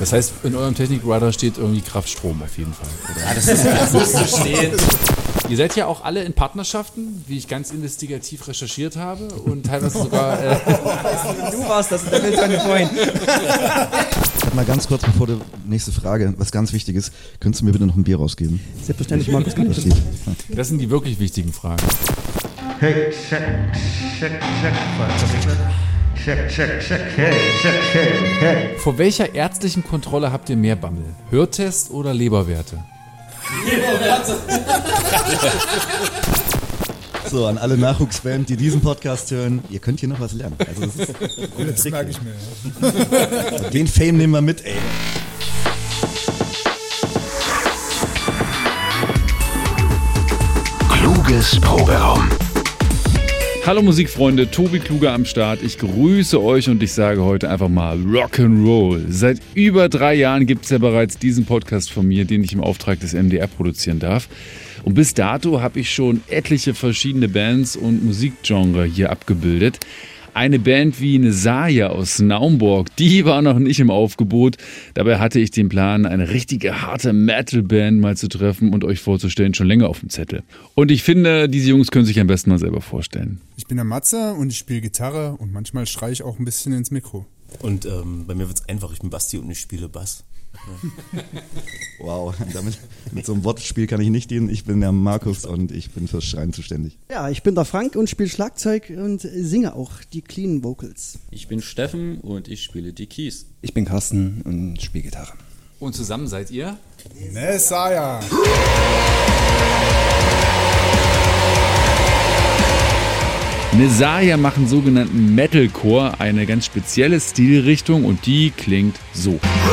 Das heißt, in eurem Technikradar steht irgendwie Kraftstrom auf jeden Fall. Oder? Ja, das ist das müsste stehen. Ihr seid ja auch alle in Partnerschaften, wie ich ganz investigativ recherchiert habe und teilweise sogar. Äh, Du warst das, will seine Point. Sag mal ganz kurz, bevor du nächste Frage, was ganz wichtig ist, könntest du mir bitte noch ein Bier rausgeben? Selbstverständlich, Markus, kann ich Das das. das sind die wirklich wichtigen Fragen. Hey, check, check, check, check, check, check, hey, check, hey, hey. Vor welcher ärztlichen Kontrolle habt ihr mehr Bammel? Hörtest oder Leberwerte? So, an alle Nachwuchsband, die diesen Podcast hören, ihr könnt hier noch was lernen. Also das ist Das Trick. merke ich mir. Ja. den Fame nehmen wir mit, ey. Kluges Proberaum. Hallo Musikfreunde, Tobi Kluge am Start. Ich grüße euch und ich sage heute einfach mal Rock'n'Roll. Seit über drei Jahren gibt es ja bereits diesen Podcast von mir, den ich im Auftrag des MDR produzieren darf. Und bis dato habe ich schon etliche verschiedene Bands und Musikgenre hier abgebildet. Eine Band wie Nesaya aus Naumburg, die war noch nicht im Aufgebot. Dabei hatte ich den Plan, eine richtige harte Metal-Band mal zu treffen und euch vorzustellen, schon länger auf dem Zettel. Und ich finde, diese Jungs können sich am besten mal selber vorstellen. Ich bin der Matze und ich spiele Gitarre und manchmal schreie ich auch ein bisschen ins Mikro. Und ähm, bei mir wird's einfach, ich bin Basti und ich spiele Bass. Wow, damit, mit so einem Wortspiel kann ich nicht dienen. Ich bin der Markus und ich bin fürs Schreien zuständig. Ja, ich bin der Frank und spiele Schlagzeug und singe auch die Clean Vocals. Ich bin Steffen und ich spiele die Keys. Ich bin Carsten und spiele Gitarre. Und zusammen seid ihr? Messiah! Messiah machen sogenannten Metalcore eine ganz spezielle Stilrichtung und die klingt so.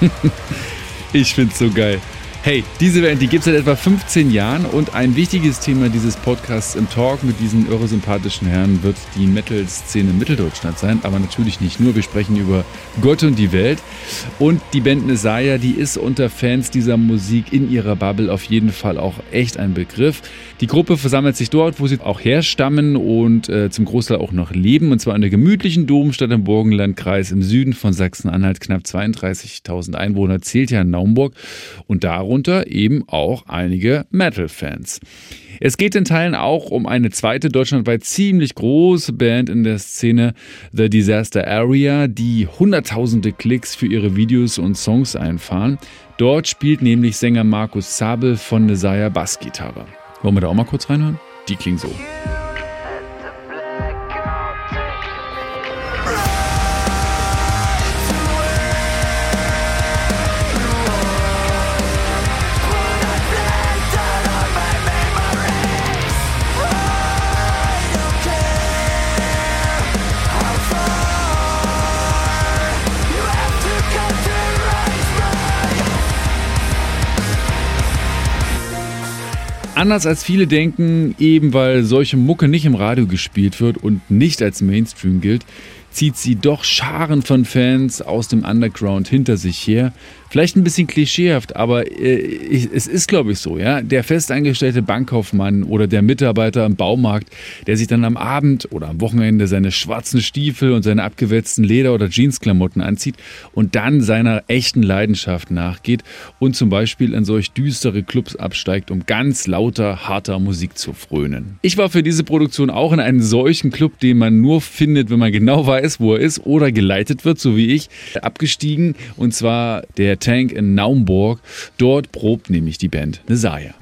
Ich find's so geil. Hey, diese Band, die gibt's seit etwa 15 Jahren und ein wichtiges Thema dieses Podcasts im Talk mit diesen irre sympathischen Herren wird die Metal-Szene Mitteldeutschland sein, aber natürlich nicht nur. Wir sprechen über Gott und die Welt und die Band Nesaya, die ist unter Fans dieser Musik in ihrer Bubble auf jeden Fall auch echt ein Begriff. Die Gruppe versammelt sich dort, wo sie auch herstammen und äh, zum Großteil auch noch leben, und zwar in der gemütlichen Domstadt im Burgenlandkreis im Süden von Sachsen-Anhalt. Knapp 32.000 Einwohner zählt ja Naumburg und darunter eben auch einige Metal-Fans. Es geht in Teilen auch um eine zweite deutschlandweit ziemlich große Band in der Szene, The Disaster Area, die hunderttausende Klicks für ihre Videos und Songs einfahren. Dort spielt nämlich Sänger Markus Zabel von Nesaya Bassgitarre. Wollen wir da auch mal kurz reinhören? Die klingt so. Anders als viele denken, eben weil solche Mucke nicht im Radio gespielt wird und nicht als Mainstream gilt, zieht sie doch Scharen von Fans aus dem Underground hinter sich her. Vielleicht ein bisschen klischeehaft, aber äh, es ist, glaube ich, so, ja. Der festangestellte Bankkaufmann oder der Mitarbeiter im Baumarkt, der sich dann am Abend oder am Wochenende seine schwarzen Stiefel und seine abgewetzten Leder- oder Jeansklamotten anzieht und dann seiner echten Leidenschaft nachgeht und zum Beispiel in solch düstere Clubs absteigt, um ganz lauter, harter Musik zu frönen. Ich war für diese Produktion auch in einem solchen Club, den man nur findet, wenn man genau weiß, wo er ist oder geleitet wird, so wie ich, abgestiegen und zwar der Tank in Naumburg. Dort probt nämlich die Band Nesaya.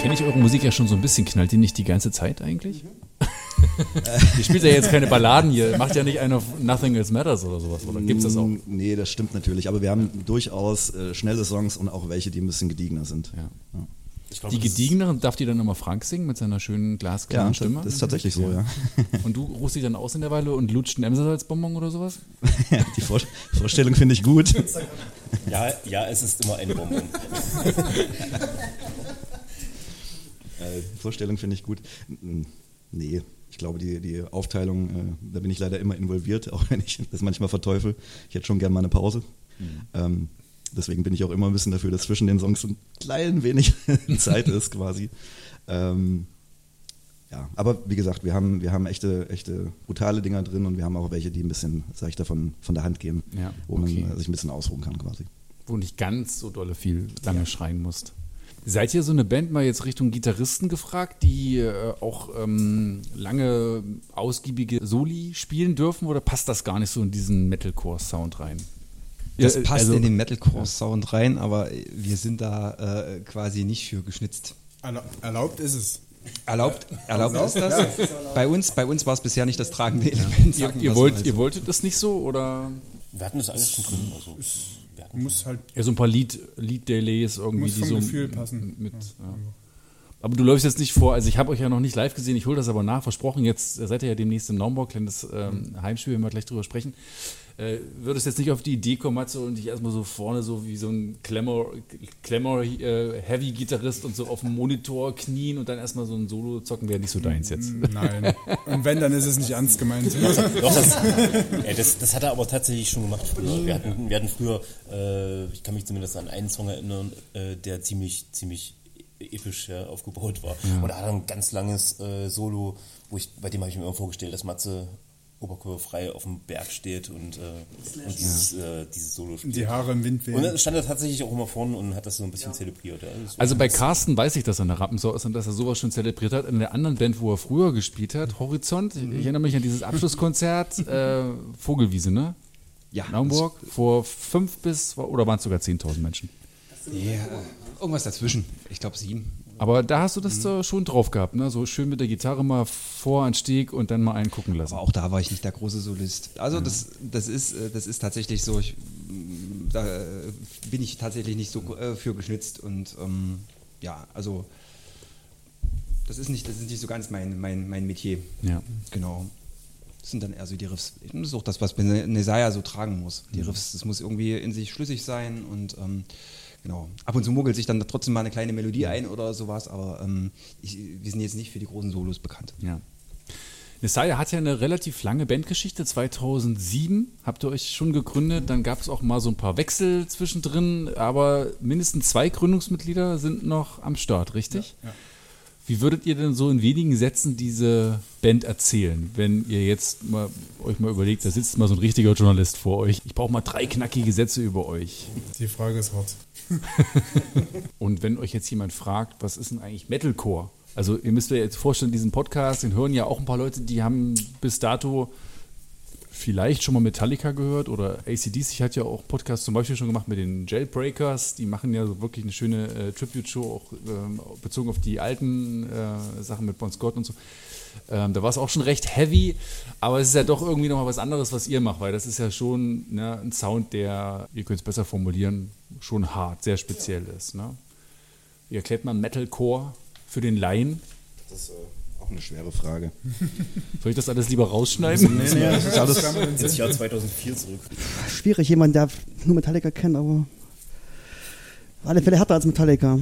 Kenne ich eure Musik ja schon so ein bisschen. Knallt die nicht die ganze Zeit eigentlich? Ihr spielt ja jetzt keine Balladen hier. Macht ja nicht einen auf Nothing Else Matters oder sowas. Oder gibt's das auch? Nee, das stimmt natürlich. Aber wir haben durchaus äh, schnelle Songs und auch welche, die ein bisschen gediegener sind. Ja. Ja. Ich glaub, Die gediegeneren, darf die dann immer Frank singen mit seiner schönen glasklaren Ja, Stimme? das ist tatsächlich so, ja. Und du ruhst dich dann aus in der Weile und lutscht einen Emsersalzbonbon oder sowas? Die Vor Vorstellung finde ich gut. Ja, ja, es ist immer ein Bonbon. Äh, Vorstellung finde ich gut. N- Nee, ich glaube, die, die Aufteilung, äh, da bin ich leider immer involviert, auch wenn ich das manchmal verteufel. Ich hätte schon gerne mal eine Pause. Ähm, deswegen bin ich auch immer ein bisschen dafür, dass zwischen den Songs so ein klein wenig Zeit ist quasi. Ähm, ja, aber wie gesagt, wir haben, wir haben echte, echte brutale Dinger drin und wir haben auch welche, die ein bisschen seichter von, von der Hand gehen, Ja, wo okay. man sich ein bisschen ausruhen kann quasi. Wo nicht ganz so dolle viel lange schreien musst. Seid ihr so eine Band mal jetzt Richtung Gitarristen gefragt, die äh, auch ähm, lange ausgiebige Soli spielen dürfen oder passt das gar nicht so in diesen Metalcore-Sound rein? Das Ja, passt also- in den Metalcore-Sound rein, aber wir sind da äh, quasi nicht für geschnitzt. Erla erlaubt ist es. Erlaubt, erlaubt ist das? Bei uns, bei uns war es bisher nicht das tragende Element. Ihr, sagen ihr, wir's wollt, so. ihr wolltet das nicht so oder Wir hatten das alles schon drin. Also, Muss halt ja, so ein paar Lied- Lied-Delays irgendwie, Muss die so Gefühl passen. mit. Ja. Aber du läufst jetzt nicht vor, also ich habe euch ja noch nicht live gesehen, ich hole das aber nach, versprochen, jetzt seid ihr ja demnächst im Naumburg, kleines ähm, Heimspiel, wenn wir gleich drüber sprechen. Äh, würdest jetzt nicht auf die Idee kommen, Matze, und dich erstmal so vorne so wie so ein Glamour äh, und so auf dem Monitor knien und dann erstmal so ein Solo zocken, wäre nicht so deins jetzt. Nein. Und wenn, dann ist es nicht ernst gemeint. Doch, das, ja, das, das hat er aber tatsächlich schon gemacht früher. Wir hatten, wir hatten früher, äh, ich kann mich zumindest an einen Song erinnern, äh, der ziemlich, ziemlich episch ja, aufgebaut war. Und er hat ein ganz langes äh, Solo, wo ich, bei dem habe ich mir immer vorgestellt, dass Matze oberkörperfrei auf dem Berg steht und, äh, und dieses, äh, dieses Solo spielt. Die Haare im Wind und wehen. dann stand er tatsächlich auch immer vorne und hat das so ein bisschen zelebriert. Ja. Das war- Also bei Carsten weiß ich, dass er eine Rappensau ist und dass er sowas schon zelebriert hat. In der anderen Band, wo er früher gespielt hat, Horizont, ich erinnere mich an dieses Abschlusskonzert, äh, Vogelwiese, ne? Ja, In Hamburg, vor fünf bis, oder waren es sogar 10.000 Menschen? Ja, irgendwas dazwischen. Ich glaube sieben. Aber da hast du das äh, schon drauf gehabt, ne? So schön mit der Gitarre mal vor an Steg und dann mal einen gucken lassen. Aber auch da war ich nicht der große Solist. Also das, das, ist, äh, das ist tatsächlich so, ich, mm, da äh, bin ich tatsächlich nicht so äh, für geschnitzt und ähm, ja, also das ist nicht, das ist nicht so ganz mein, mein, mein Metier. Ja. Genau. Das sind dann eher so die Riffs. Das ist auch das, was Nesaya so tragen muss. Mhm. Die Riffs, das muss irgendwie in sich schlüssig sein und ähm, genau. Ab und zu muggelt sich dann trotzdem mal eine kleine Melodie ein oder sowas, aber ähm, ich, wir sind jetzt nicht für die großen Solos bekannt. Ja. Messiah hat ja eine relativ lange Bandgeschichte. 2007 habt ihr euch schon gegründet. Dann gab es auch mal so ein paar Wechsel zwischendrin. Aber mindestens zwei Gründungsmitglieder sind noch am Start, richtig? Ja, ja. Wie würdet ihr denn so in wenigen Sätzen diese Band erzählen, wenn ihr jetzt mal, euch mal überlegt, da sitzt mal so ein richtiger Journalist vor euch. Ich brauche mal drei knackige Sätze über euch. Die Frage ist hart. Und wenn euch jetzt jemand fragt, was ist denn eigentlich Metalcore? Also ihr müsst euch jetzt vorstellen, diesen Podcast, den hören ja auch ein paar Leute, die haben bis dato vielleicht schon mal Metallica gehört oder ACDC hat ja auch Podcast zum Beispiel schon gemacht mit den Jailbreakers. Die machen ja so wirklich eine schöne äh, Tribute-Show, auch ähm, bezogen auf die alten äh, Sachen mit Bon Scott und so. Ähm, da war es auch schon recht heavy, aber es ist ja doch irgendwie nochmal was anderes, was ihr macht, weil das ist ja schon ne, ein Sound, der, ihr könnt es besser formulieren, schon hart, sehr speziell ist. Ne? Wie erklärt man Metalcore für den Laien? Das ist äh, auch eine schwere Frage. Soll ich das alles lieber rausschneiden? Nee, nee, das ist alles, ins Jahr 2004 zurück. Schwierig, jemand, der nur Metallica kennt, aber auf alle Fälle härter als Metallica.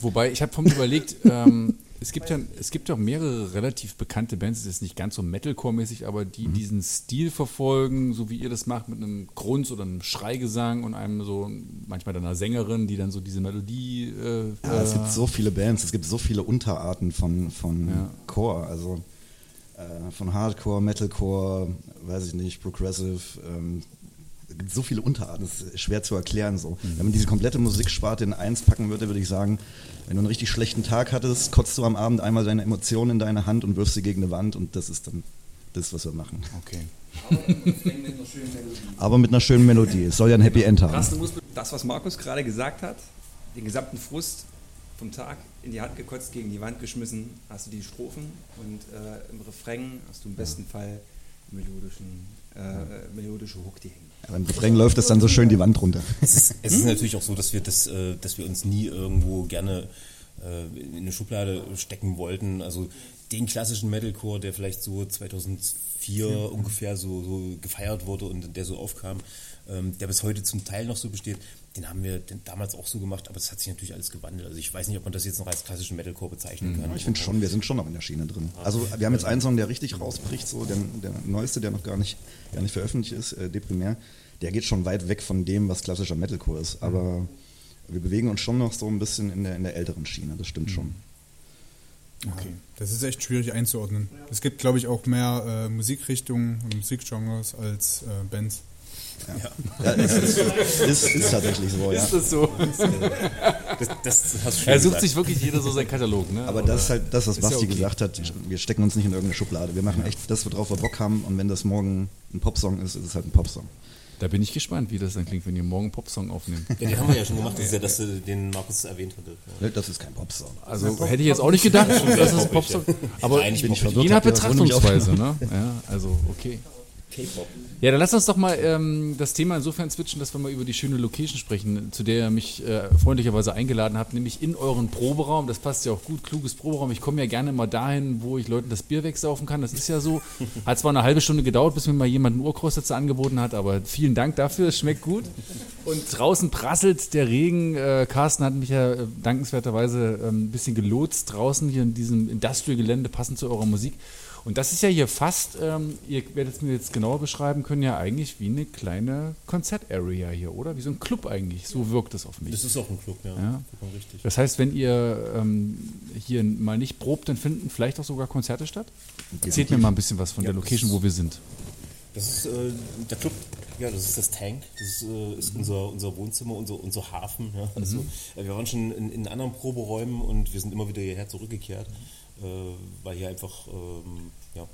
Wobei, ich habe von mir überlegt, ähm, es gibt ja es gibt ja auch mehrere relativ bekannte Bands, es ist nicht ganz so Metalcore-mäßig, aber die diesen Stil verfolgen, so wie ihr das macht, mit einem Grunz oder einem Schreigesang und einem so, manchmal dann einer Sängerin, die dann so diese Melodie. Äh, Ja, es äh, gibt so viele Bands, es gibt so viele Unterarten von, von Ja. Core, also äh, von Hardcore, Metalcore, weiß ich nicht, Progressive. Ähm, gibt so viele Unterarten, das ist schwer zu erklären. So. Mhm. Wenn man diese komplette Musiksparte in eins packen würde, würde ich sagen, wenn du einen richtig schlechten Tag hattest, kotzt du am Abend einmal deine Emotionen in deine Hand und wirfst sie gegen eine Wand und das ist dann das, was wir machen. okay. Aber mit einer schönen Melodie. Es soll ja ein Happy End haben. Das, was Markus gerade gesagt hat, den gesamten Frust vom Tag in die Hand gekotzt, gegen die Wand geschmissen, hast du die Strophen und äh, im Refrain hast du im besten Fall melodischen, äh, melodische Hook, die hängen. Aber im Refrain läuft es dann so schön die Wand runter. Es ist, es ist natürlich auch so, dass wir, das, äh, dass wir uns nie irgendwo gerne äh, in eine Schublade stecken wollten. Also den klassischen Metalcore, der vielleicht so 2004 ungefähr so, so gefeiert wurde und der so aufkam, ähm, der bis heute zum Teil noch so besteht, den haben wir damals auch so gemacht, aber es hat sich natürlich alles gewandelt. Also ich weiß nicht, ob man das jetzt noch als klassischen Metalcore bezeichnen kann. Ich finde schon, wir sind schon noch in der Schiene drin. Also wir haben jetzt einen Song, der richtig rausbricht, so der, der neueste, der noch gar nicht, gar nicht veröffentlicht ist, äh, Deprimär. Der geht schon weit weg von dem, was klassischer Metalcore ist. Aber wir bewegen uns schon noch so ein bisschen in der, in der älteren Schiene, das stimmt schon. Okay. Das ist echt schwierig einzuordnen. Es gibt, glaube ich, auch mehr äh, Musikrichtungen und Musikgenres als äh, Bands. Ja, es ist, ist, ist tatsächlich so, ja. Ist das so? Das, das hast du Er sucht gesagt. sich wirklich jeder so seinen Katalog, ne? Aber das ist halt das, was Ist ja Basti okay. gesagt hat. Wir stecken uns nicht in irgendeine Schublade. Wir machen echt das, worauf wir Bock haben. Und wenn das morgen ein Popsong ist, ist es halt ein Popsong. Da bin ich gespannt, wie das dann klingt, wenn ihr morgen einen Popsong aufnehmt. Ja, den haben wir ja schon gemacht, das ist ja, dass du den Markus erwähnt hatte. Ja. Das ist kein Popsong. Also hätte ich jetzt auch nicht gedacht, dass es ein Popsong Aber Eigentlich bin ich poppig. verwirrt. je nach das Betrachtungsweise, ne? Ja, also okay. K-Pop. Ja, dann lass uns doch mal ähm, das Thema insofern switchen, dass wir mal über die schöne Location sprechen, zu der ihr mich äh, freundlicherweise eingeladen habt, nämlich in euren Proberaum. Das passt ja auch gut, kluges Proberaum. Ich komme ja gerne mal dahin, wo ich Leuten das Bier wegsaufen kann. Das ist ja so. Hat zwar eine halbe Stunde gedauert, bis mir mal jemand einen Urkreuz dazu angeboten hat, aber vielen Dank dafür, es schmeckt gut. Und draußen prasselt der Regen. Äh, Carsten hat mich ja äh, dankenswerterweise ähm, ein bisschen gelotst draußen hier in diesem Industrial-Gelände, passend zu eurer Musik. Und das ist ja hier fast, ähm, ihr werdet es mir jetzt genauer beschreiben können, ja eigentlich wie eine kleine Konzertarea hier, oder? Wie so ein Club eigentlich. So wirkt es auf mich. Das ist auch ein Club, ja. Ja. Richtig. Das heißt, wenn ihr ähm, hier mal nicht probt, dann finden vielleicht auch sogar Konzerte statt? Erzählt mir mal ein bisschen was von Ja, der Location, das- wo wir sind. Das ist äh, der Club, ja, das ist das Tank, das äh, ist unser, unser Wohnzimmer, unser, unser Hafen. Ja. Also, äh, wir waren schon in, in anderen Proberäumen und wir sind immer wieder hierher zurückgekehrt, weil hier einfach ähm, ja,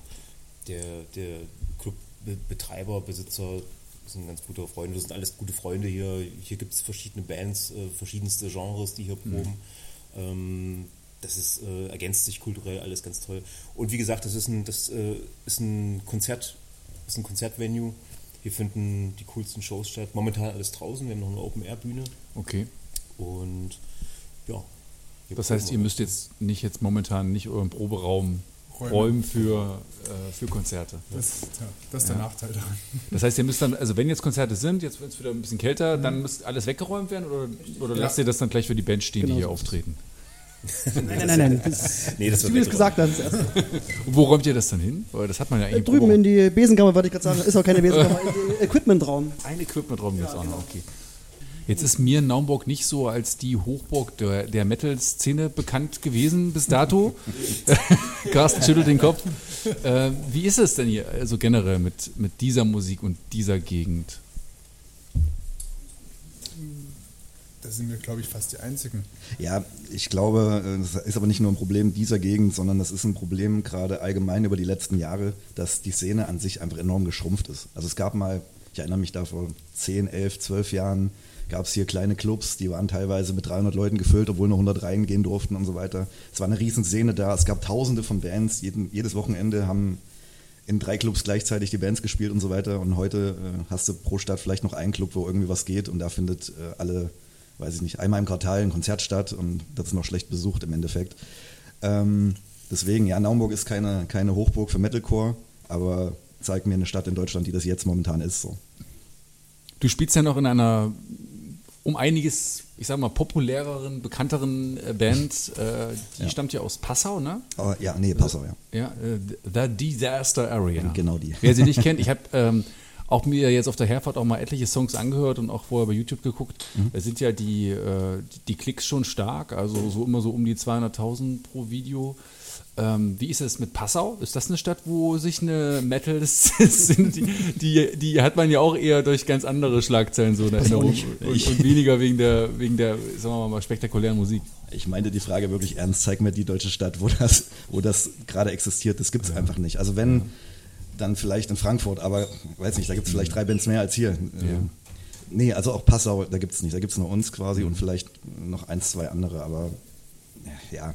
der, der Clubbetreiber, Besitzer sind ganz gute Freunde, das sind alles gute Freunde hier. Hier gibt es verschiedene Bands, äh, verschiedenste Genres, die hier proben. Ähm, das ist, äh, ergänzt sich kulturell alles ganz toll. Und wie gesagt, das ist ein, das, äh, ist ein Konzert, ist ein Konzertvenue. Hier finden die coolsten Shows statt. Momentan alles draußen. Wir haben noch eine Open-Air-Bühne. Okay. Und ja. Das heißt, ihr müsst jetzt nicht jetzt momentan nicht euren Proberaum Räumen. räumen für, äh, für Konzerte. Das, tja, das ist der Ja. Nachteil daran. Das heißt, ihr müsst dann, also wenn jetzt Konzerte sind, jetzt wird es wieder ein bisschen kälter, dann muss alles weggeräumt werden oder, oder lasst ihr das dann gleich für die Band stehen, Genau die hier es. auftreten? Nein, nein, nein. Das, Nee, das wie du es gesagt hast. Und wo räumt ihr das dann hin? Weil das hat man ja Äh, eigentlich Drüben in die Besenkammer, wollte ich gerade sagen. Ist auch keine Besenkammer, Equipmentraum. Ein Equipmentraum jetzt auch noch, okay. Jetzt ist mir Naumburg nicht so als die Hochburg der, der Metal-Szene bekannt gewesen bis dato. Carsten schüttelt den Kopf. Äh, wie ist es denn hier also generell mit, mit dieser Musik und dieser Gegend? Da sind wir, glaube ich, fast die Einzigen. Ja, ich glaube, das ist aber nicht nur ein Problem dieser Gegend, sondern das ist ein Problem gerade allgemein über die letzten Jahre, dass die Szene an sich einfach enorm geschrumpft ist. Also es gab mal, ich erinnere mich da vor 10, 11, 12 Jahren, gab es hier kleine Clubs, die waren teilweise mit 300 Leuten gefüllt, obwohl nur 100 reingehen durften und so weiter. Es war eine riesen Szene da, es gab tausende von Bands, jeden, jedes Wochenende haben in drei Clubs gleichzeitig die Bands gespielt und so weiter. Und heute äh, hast du pro Stadt vielleicht noch einen Club, wo irgendwie was geht und da findet äh, alle, weiß ich nicht, einmal im Quartal ein Konzert statt und das ist noch schlecht besucht im Endeffekt. Ähm, deswegen, ja, Naumburg ist keine, keine Hochburg für Metalcore, aber zeig mir eine Stadt in Deutschland, die das jetzt momentan ist. So. Du spielst ja noch in einer um einiges, ich sag mal, populäreren, bekannteren äh, Band. Äh, die Ja. stammt ja aus Passau, ne? Aber, ja, nee, Passau, ja. Ja, äh, The Disaster Area. Genau die. Wer sie nicht kennt, ich habe ähm, auch mir jetzt auf der Herfahrt auch mal etliche Songs angehört und auch vorher bei YouTube geguckt. Mhm. Da sind ja die, äh, die Klicks schon stark, also so immer so um die 200.000 pro Video. Ähm, wie ist es mit Passau? Ist das eine Stadt, wo sich eine Metal-Szene, die, die, die hat man ja auch eher durch ganz andere Schlagzeilen so in Erinnerung und, und weniger wegen der, wegen der, sagen wir mal, spektakulären Musik. Ich meinte die Frage wirklich ernst, zeig mir die deutsche Stadt, wo das, wo das gerade existiert. Das gibt es einfach nicht. Also wenn, dann vielleicht in Frankfurt, aber weiß nicht, da gibt es vielleicht drei Bands mehr als hier. Ja. Nee, also auch Passau, da gibt es nicht. Da gibt es nur uns quasi und vielleicht noch eins, zwei andere, aber ja,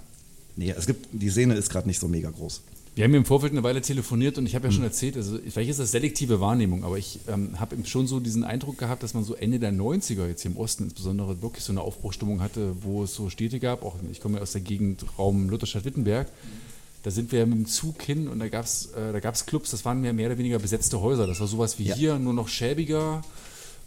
nee, es gibt, die Szene ist gerade nicht so mega groß. Wir haben ja im Vorfeld eine Weile telefoniert und ich habe ja schon erzählt, also vielleicht ist das selektive Wahrnehmung, aber ich ähm, habe schon so diesen Eindruck gehabt, dass man so Ende der 90er jetzt hier im Osten insbesondere wirklich so eine Aufbruchstimmung hatte, wo es so Städte gab, auch ich komme ja aus der Gegend Raum Lutherstadt-Wittenberg, da sind wir ja mit dem Zug hin und da gab es äh, da gab's Clubs, das waren mehr, mehr oder weniger besetzte Häuser, das war sowas wie Ja. hier, nur noch schäbiger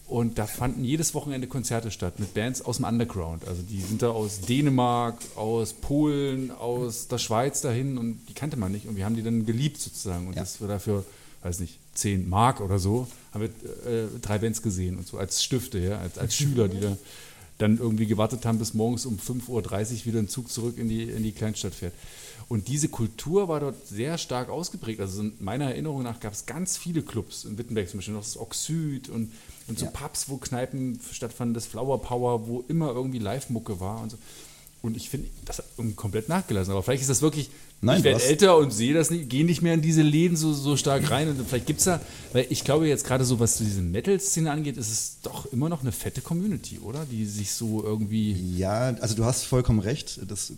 und da fanden jedes Wochenende Konzerte statt mit Bands aus dem Underground. Also die sind da aus Dänemark, aus Polen, aus der Schweiz dahin und die kannte man nicht. Und wir haben die dann geliebt sozusagen. Und Ja. das wir dafür, weiß nicht, 10 Mark oder so, haben wir äh, drei Bands gesehen und so als Stifte, ja, als, als Schüler, die da dann irgendwie gewartet haben, bis morgens um 5.30 Uhr wieder ein Zug zurück in die, in die Kleinstadt fährt. Und diese Kultur war dort sehr stark ausgeprägt. Also in meiner Erinnerung nach gab es ganz viele Clubs in Wittenberg, zum Beispiel noch das Oxyd und, und so Ja. Pubs, wo Kneipen stattfanden, das Flower Power, wo immer irgendwie Live-Mucke war und so. Und ich finde, das hat irgendwie komplett nachgelassen. Aber vielleicht ist das wirklich, Nein, ich werde älter und sehe das nicht, gehe nicht mehr in diese Läden so, so stark rein. Und vielleicht gibt es da, weil ich glaube jetzt gerade so, was diese Metal-Szene angeht, ist es doch immer noch eine fette Community, oder? Die sich so irgendwie. Ja, also du hast vollkommen recht. Das äh,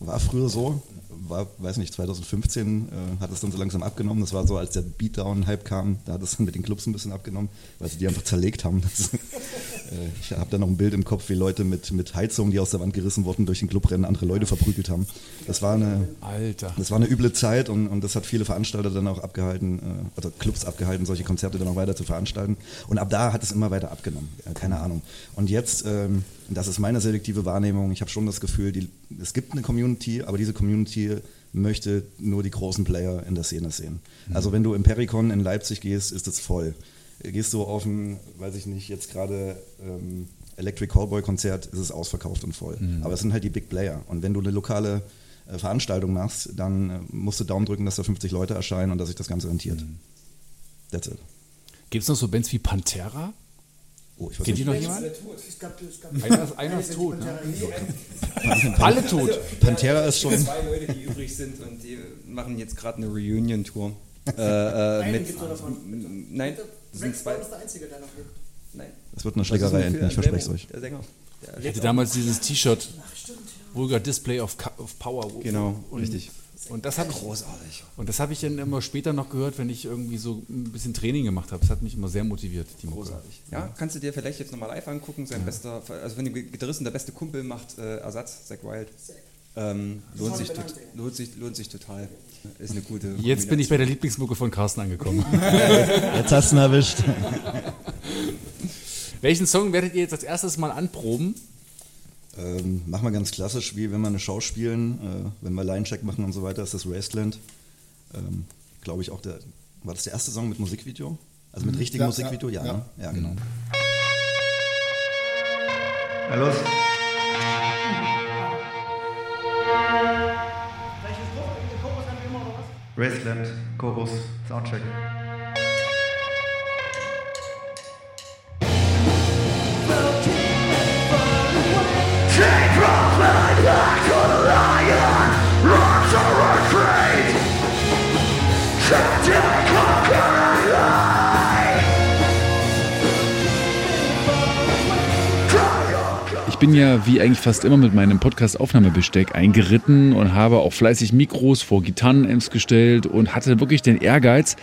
war früher so. War, weiß nicht, 2015 äh, hat es dann so langsam abgenommen. Das war so, als der Beatdown-Hype kam, da hat es dann mit den Clubs ein bisschen abgenommen, weil sie die einfach zerlegt haben. Das, äh, ich habe da noch ein Bild im Kopf, wie Leute mit, mit Heizungen, die aus der Wand gerissen wurden, durch den Club rennen, andere Leute verprügelt haben. Das war eine, Alter. Das war eine üble Zeit und, und das hat viele Veranstalter dann auch abgehalten, also Clubs abgehalten, solche Konzerte dann auch weiter zu veranstalten. Und ab da hat es immer weiter abgenommen. Keine Ahnung. Und jetzt, ähm, das ist meine selektive Wahrnehmung, ich habe schon das Gefühl, die, es gibt eine Community, aber diese Community möchte nur die großen Player in der Szene sehen. Also wenn du im Pericon in Leipzig gehst, ist es voll. Gehst du auf ein, weiß ich nicht, jetzt gerade ähm, Electric Callboy Konzert, ist es ausverkauft und voll. Aber es sind halt die Big Player. Und wenn du eine lokale Veranstaltung machst, dann äh, musst du Daumen drücken, dass da 50 Leute erscheinen und dass sich das Ganze rentiert. That's it. Gibt es noch so Bands wie Pantera? Oh, ich weiß Kennt ihr nicht. noch jemanden? Einer ist, einer ist tot, ne? Alle tot. Pantera ist schon. Zwei Leute, die übrig sind und die machen jetzt gerade eine Reunion-Tour. Äh, äh, Einen mit, nein, das sind zwei. Ist der Einzige, der noch lebt. Nein. Das wird eine Schlägerei enden, ich verspreche es euch. Der Sänger. Der Ich hatte damals dieses T-Shirt, Vulgar Display of, of Power. Genau, und, richtig. Und das habe ich, Großartig. und das habe ich dann immer später noch gehört, wenn ich irgendwie so ein bisschen Training gemacht habe. Das hat mich immer sehr motiviert, die Mucke. Großartig. Ja, kannst du dir vielleicht jetzt nochmal live angucken. Sein bester, also wenn der Gitarristen der beste Kumpel macht äh, Ersatz, Zack Wild. Ähm, lohnt, sich, lohnt, sich, lohnt sich total. Ist eine gute Jetzt bin ich bei der Lieblingsmucke von Carsten angekommen. Jetzt hast du ihn erwischt. Welchen Song werdet ihr jetzt als erstes mal anproben? Ähm, machen wir ganz klassisch, wie wenn wir eine Show spielen, äh, wenn wir Line-Check machen und so weiter, ist das Wasteland. Ähm, Glaube ich auch der. War das der erste Song mit Musikvideo? Also mit richtigem Ja, Musikvideo? Ja, ja, ne? ja genau. Na los. Welches Chor- Chorus haben wir immer oder was? Wasteland, Chorus, Soundcheck. Ich bin ja wie eigentlich fast immer mit meinem Podcast-Aufnahmebesteck eingeritten und habe auch fleißig Mikros vor Gitarrenamps gestellt und hatte wirklich den Ehrgeiz,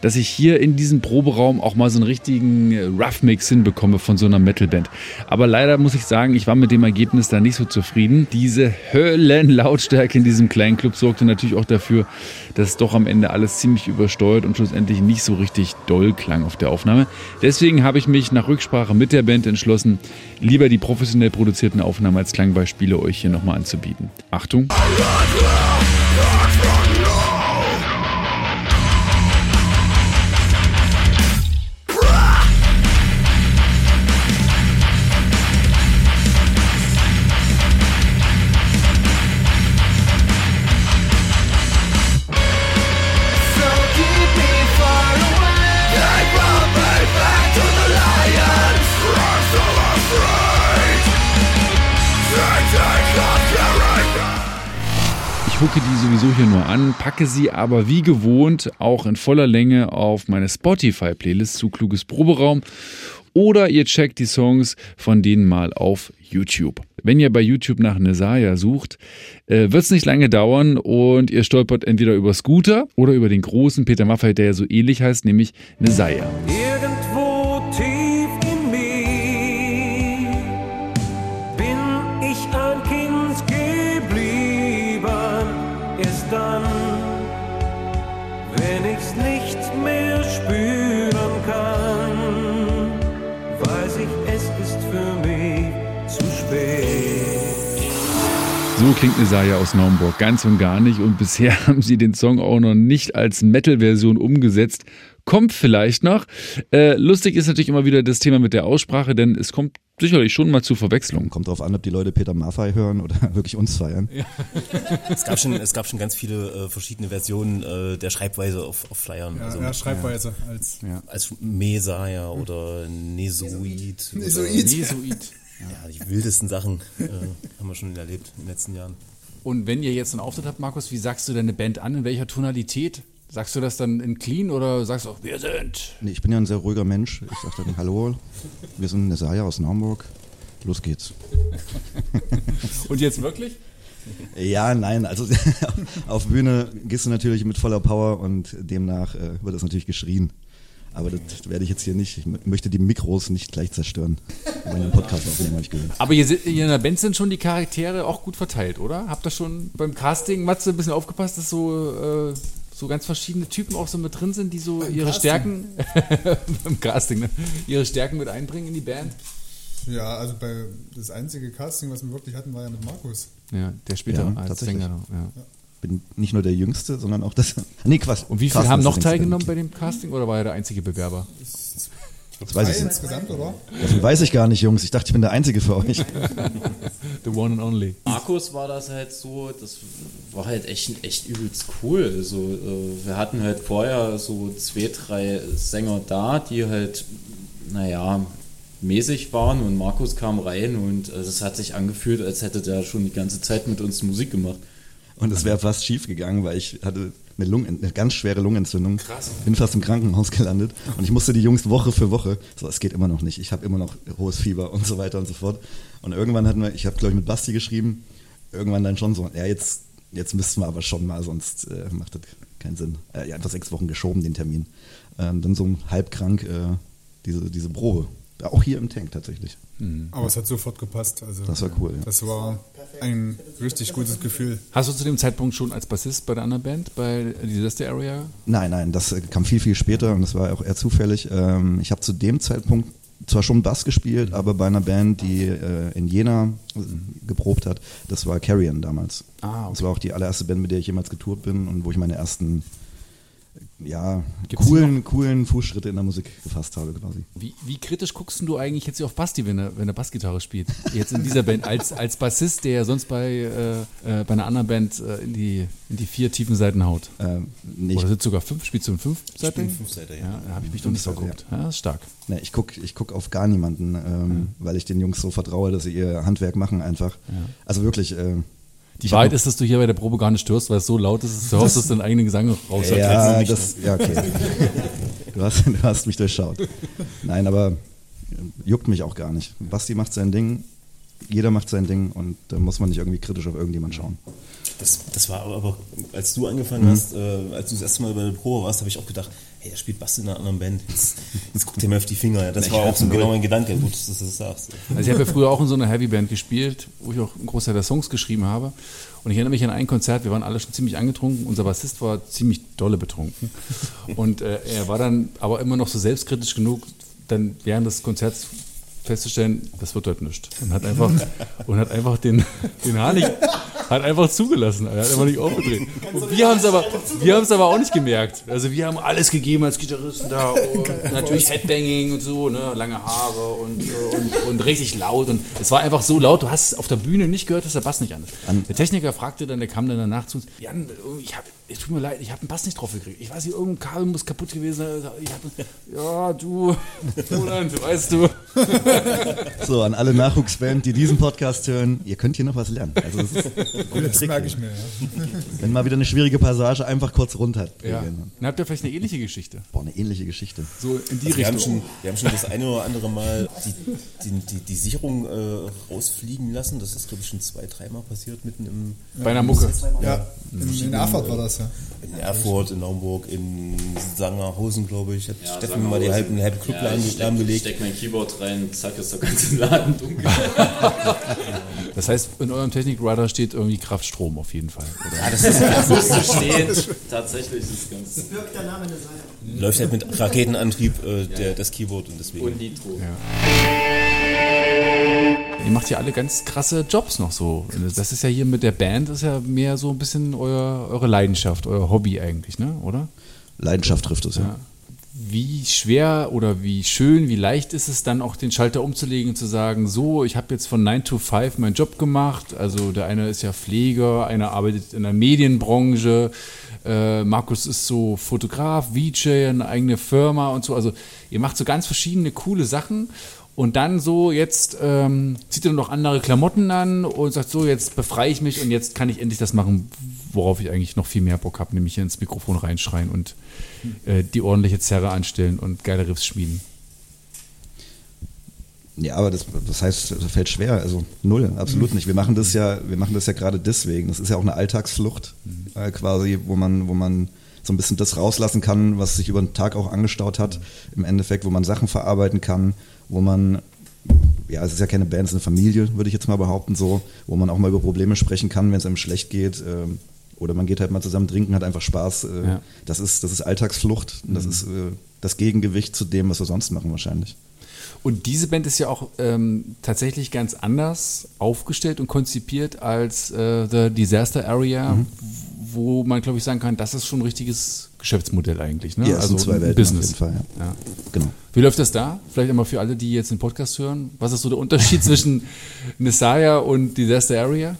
dass ich hier in diesem Proberaum auch mal so einen richtigen Rough-Mix hinbekomme von so einer Metalband. Aber leider muss ich sagen, ich war mit dem Ergebnis da nicht so zufrieden. Diese Höllenlautstärke in diesem kleinen Club sorgte natürlich auch dafür, dass doch am Ende alles ziemlich übersteuert und schlussendlich nicht so richtig doll klang auf der Aufnahme. Deswegen habe ich mich nach Rücksprache mit der Band entschlossen, lieber die professionell produzierten Aufnahmen als Klangbeispiele euch hier nochmal anzubieten. Achtung! Ich hucke die sowieso hier nur an, packe sie aber wie gewohnt auch in voller Länge auf meine Spotify-Playlist zu Kluges Proberaum oder ihr checkt die Songs von denen mal auf YouTube. Wenn ihr bei YouTube nach Nesaya sucht, äh, wird es nicht lange dauern und ihr stolpert entweder über Scooter oder über den großen Peter Maffay, der ja so ähnlich heißt, nämlich Nesaya. Irgendwo klingt Nesaya aus Naumburg ganz und gar nicht und bisher haben sie den Song auch noch nicht als Metal-Version umgesetzt. Kommt vielleicht noch. Äh, lustig ist natürlich immer wieder das Thema mit der Aussprache, denn es kommt sicherlich schon mal zu Verwechslungen. Kommt drauf an, ob die Leute Peter Maffay hören oder wirklich uns feiern. Es gab schon, es gab schon ganz viele äh, verschiedene Versionen äh, der Schreibweise auf, auf Flyern. Ja, also, ja, Schreibweise als. als Mesaya oder Nesoid. Nesoid. Oder, Nesoid. Ja, die wildesten Sachen äh, haben wir schon erlebt in den letzten Jahren. Und wenn ihr jetzt einen Auftritt habt, Markus, wie sagst du deine Band an? In welcher Tonalität? Sagst du das dann in clean oder sagst du auch, wir sind? Nee, ich bin ja ein sehr ruhiger Mensch. Ich sage dann, hallo, wir sind Nesaya aus Naumburg. Los geht's. Und jetzt wirklich? Ja, nein, also auf Bühne gehst du natürlich mit voller Power und demnach äh, wird das natürlich geschrien. Aber das werde ich jetzt hier nicht. Ich möchte die Mikros nicht gleich zerstören. Bei einem Podcast aufnehmen, habe ich gehört. Aber ihr, sit- ihr in der Band sind schon die Charaktere auch gut verteilt, oder? Habt ihr schon beim Casting, Matze, ein bisschen aufgepasst, dass so, äh, so ganz verschiedene Typen auch so mit drin sind, die so ihre Casting? Stärken beim Casting, ne? ihre Stärken mit einbringen in die Band? Ja, also bei das einzige Casting, was wir wirklich hatten, war ja mit Markus. Ja, der später Ja, als tatsächlich. Sänger. Ja. Bin nicht nur der Jüngste, sondern auch das. Nee, Quatsch. Und wie viele Carsten haben noch das teilgenommen bei dem Casting oder war er der einzige Bewerber? Das weiß ich insgesamt, oder? Davon weiß ich gar nicht, Jungs. Ich dachte, ich bin der Einzige für euch. The one and only. Markus war das halt so, das war halt echt, echt übelst cool. Also, äh, wir hatten halt vorher so zwei, drei Sänger da, die halt, naja, mäßig waren und Markus kam rein und äh, es hat sich angefühlt, als hätte der schon die ganze Zeit mit uns Musik gemacht. Und es wäre fast schief gegangen, weil ich hatte eine, Lungen, eine ganz schwere Lungenentzündung. Bin fast im Krankenhaus gelandet und ich musste die Jungs Woche für Woche, so es geht immer noch nicht, ich habe immer noch hohes Fieber und so weiter und so fort. Und irgendwann hatten wir, ich habe glaube ich mit Basti geschrieben, irgendwann dann schon so, ja jetzt, jetzt müssten wir aber schon mal, sonst äh, macht das keinen Sinn. Äh, ja, einfach sechs Wochen geschoben den Termin. Ähm, dann so halb krank äh, diese, diese Probe. Auch hier im Tank tatsächlich. Aber es hat sofort gepasst. Also, Das war cool, ja. Das war ein richtig gutes Gefühl. Hast du zu dem Zeitpunkt schon als Bassist bei der anderen Band, bei Disaster Area? Nein, nein, das äh, kam viel, viel später und das war auch eher zufällig. Ähm, ich habe zu dem Zeitpunkt zwar schon Bass gespielt, aber bei einer Band, die äh, in Jena äh, geprobt hat, das war Carrion damals. Ah, okay. Das war auch die allererste Band, mit der ich jemals getourt bin und wo ich meine ersten ja, Gibt's coolen, coolen Fußschritte in der Musik gefasst habe quasi. Wie, wie kritisch guckst du eigentlich jetzt auf Basti, wenn er, wenn er Bassgitarre spielt? Jetzt in dieser Band, als, als Bassist, der ja sonst bei, äh, äh, bei einer anderen Band äh, in, die, in die vier tiefen Seiten haut. Ähm, nee, Oder sind sogar fünf? Spielst du in fünf Seiten? spiele in Fünfseiter, ja. Ja, da habe ich mich doch nicht geguckt. Ja, das ist stark. nee, ich gucke ich guck auf gar niemanden, ähm, weil ich den Jungs so vertraue, dass sie ihr Handwerk machen einfach. Also wirklich. Die Wahrheit ist, dass du hier bei der Probe gar nicht störst, weil es so laut ist, dass du hoffst, dass du deinen eigenen Gesang raushörst. Ja, das, ja, okay. Du hast, du hast mich durchschaut. Nein, aber äh, juckt mich auch gar nicht. Basti macht sein Ding, jeder macht sein Ding und da muss man nicht irgendwie kritisch auf irgendjemand schauen. Das, das war aber, als du angefangen hast, äh, als du das erste Mal bei der Probe warst, habe ich auch gedacht, hey, er spielt Bass in einer anderen Band. Jetzt, jetzt guckt er mir auf die Finger. Ja, das Ich war auch so genau mein Gedanke. Gut, dass du das sagst. Also ich habe ja früher auch in so einer Heavyband gespielt, wo ich auch einen Großteil der Songs geschrieben habe. Und ich erinnere mich an ein Konzert, wir waren alle schon ziemlich angetrunken, unser Bassist war ziemlich dolle betrunken. Und äh, er war dann aber immer noch so selbstkritisch genug, dann während des Konzerts festzustellen, das wird heute nichts. Und hat einfach, und hat einfach den, den nicht, hat einfach zugelassen. Er hat einfach nicht aufgedreht. Und wir haben es aber, wir haben es aber auch nicht gemerkt. Also wir haben alles gegeben als Gitarristen da und natürlich Headbanging und so, ne, lange Haare und, und, und richtig laut. Und es war einfach so laut, du hast es auf der Bühne nicht gehört, dass der Bass nicht an ist. Der Techniker fragte dann, der kam dann danach zu uns, Jan, ich hab, es tut mir leid, ich habe den Bass nicht drauf gekriegt. Ich weiß nicht, irgendein Kabel muss kaputt gewesen sein. Ja, du, Roland, weißt du. So, an alle Nachwuchsband, die diesen Podcast hören, ihr könnt hier noch was lernen. Also es ist, Das merke ich mir, ja. Wenn mal wieder eine schwierige Passage einfach kurz runter. Ja. Dann habt ihr vielleicht eine ähnliche Geschichte. Boah, eine ähnliche Geschichte. So in die Also wir, haben Richtung. schon, wir haben schon das eine oder andere Mal die, die, die, die Sicherung äh, rausfliegen lassen. Das ist, glaube ich, schon zwei, dreimal passiert mitten im. Bei einer Mucke. Ja, in, in Erfurt war das ja. In Erfurt, in Naumburg, in Sangerhausen, glaube ich. Hat Ja, Steffen mal die mal, halbe, Club Ja, ich steck, lahmgelegt. steck mein Keyboard rein, zack, ist der ganze Laden dunkel. Das heißt, in eurem Technikradar steht irgendwie Kraftstrom auf jeden Fall. Oder? Ja, das ist, Das müsste stehen. Tatsächlich ist es ganz. Wirkt der Name eine Seite. läuft halt mit Raketenantrieb äh, der, das Keyboard und deswegen. Und Nitro. Ihr macht ja alle ganz krasse Jobs noch so. Das ist ja hier mit der Band, ist ja mehr so ein bisschen euer, eure Leidenschaft, euer Hobby eigentlich, ne? oder? Leidenschaft trifft es, ja. Ja. Wie schwer oder wie schön, wie leicht ist es dann auch den Schalter umzulegen und zu sagen, so, ich habe jetzt von 9 to 5 meinen Job gemacht. Also der eine ist ja Pfleger, einer arbeitet in der Medienbranche, äh, Markus ist so Fotograf, VJ, eine eigene Firma und so. Also ihr macht so ganz verschiedene coole Sachen. Und dann so, jetzt ähm, zieht ihr noch andere Klamotten an und sagt so, jetzt befreie ich mich und jetzt kann ich endlich das machen, worauf ich eigentlich noch viel mehr Bock habe, nämlich hier ins Mikrofon reinschreien und äh, die ordentliche Zerre anstellen und geile Riffs schmieden. Ja, aber das, das heißt, das fällt schwer. Also null, absolut nicht. Wir machen das ja, wir machen das ja gerade deswegen. Das ist ja auch eine Alltagsflucht äh, quasi, wo man, wo man so ein bisschen das rauslassen kann, was sich über den Tag auch angestaut hat. Im Endeffekt, wo man Sachen verarbeiten kann, wo man ja, es ist ja keine Band, es ist eine Familie, würde ich jetzt mal behaupten, so, wo man auch mal über Probleme sprechen kann, wenn es einem schlecht geht. ähm, oder man geht halt mal zusammen trinken, hat einfach Spaß. äh, Ja. Das, ist, das ist Alltagsflucht. Das ist äh, das Gegengewicht zu dem, was wir sonst machen wahrscheinlich. Und diese Band ist ja auch ähm, tatsächlich ganz anders aufgestellt und konzipiert als äh, The Disaster Area, wo man, glaube ich, sagen kann, das ist schon ein richtiges Geschäftsmodell eigentlich. Ne? Ja, es sind zwei Welten Business. Fall. Ja. Ja. Genau. Wie läuft das da? Vielleicht einmal für alle, die jetzt den Podcast hören. Was ist so der Unterschied zwischen Messiah und Disaster Area?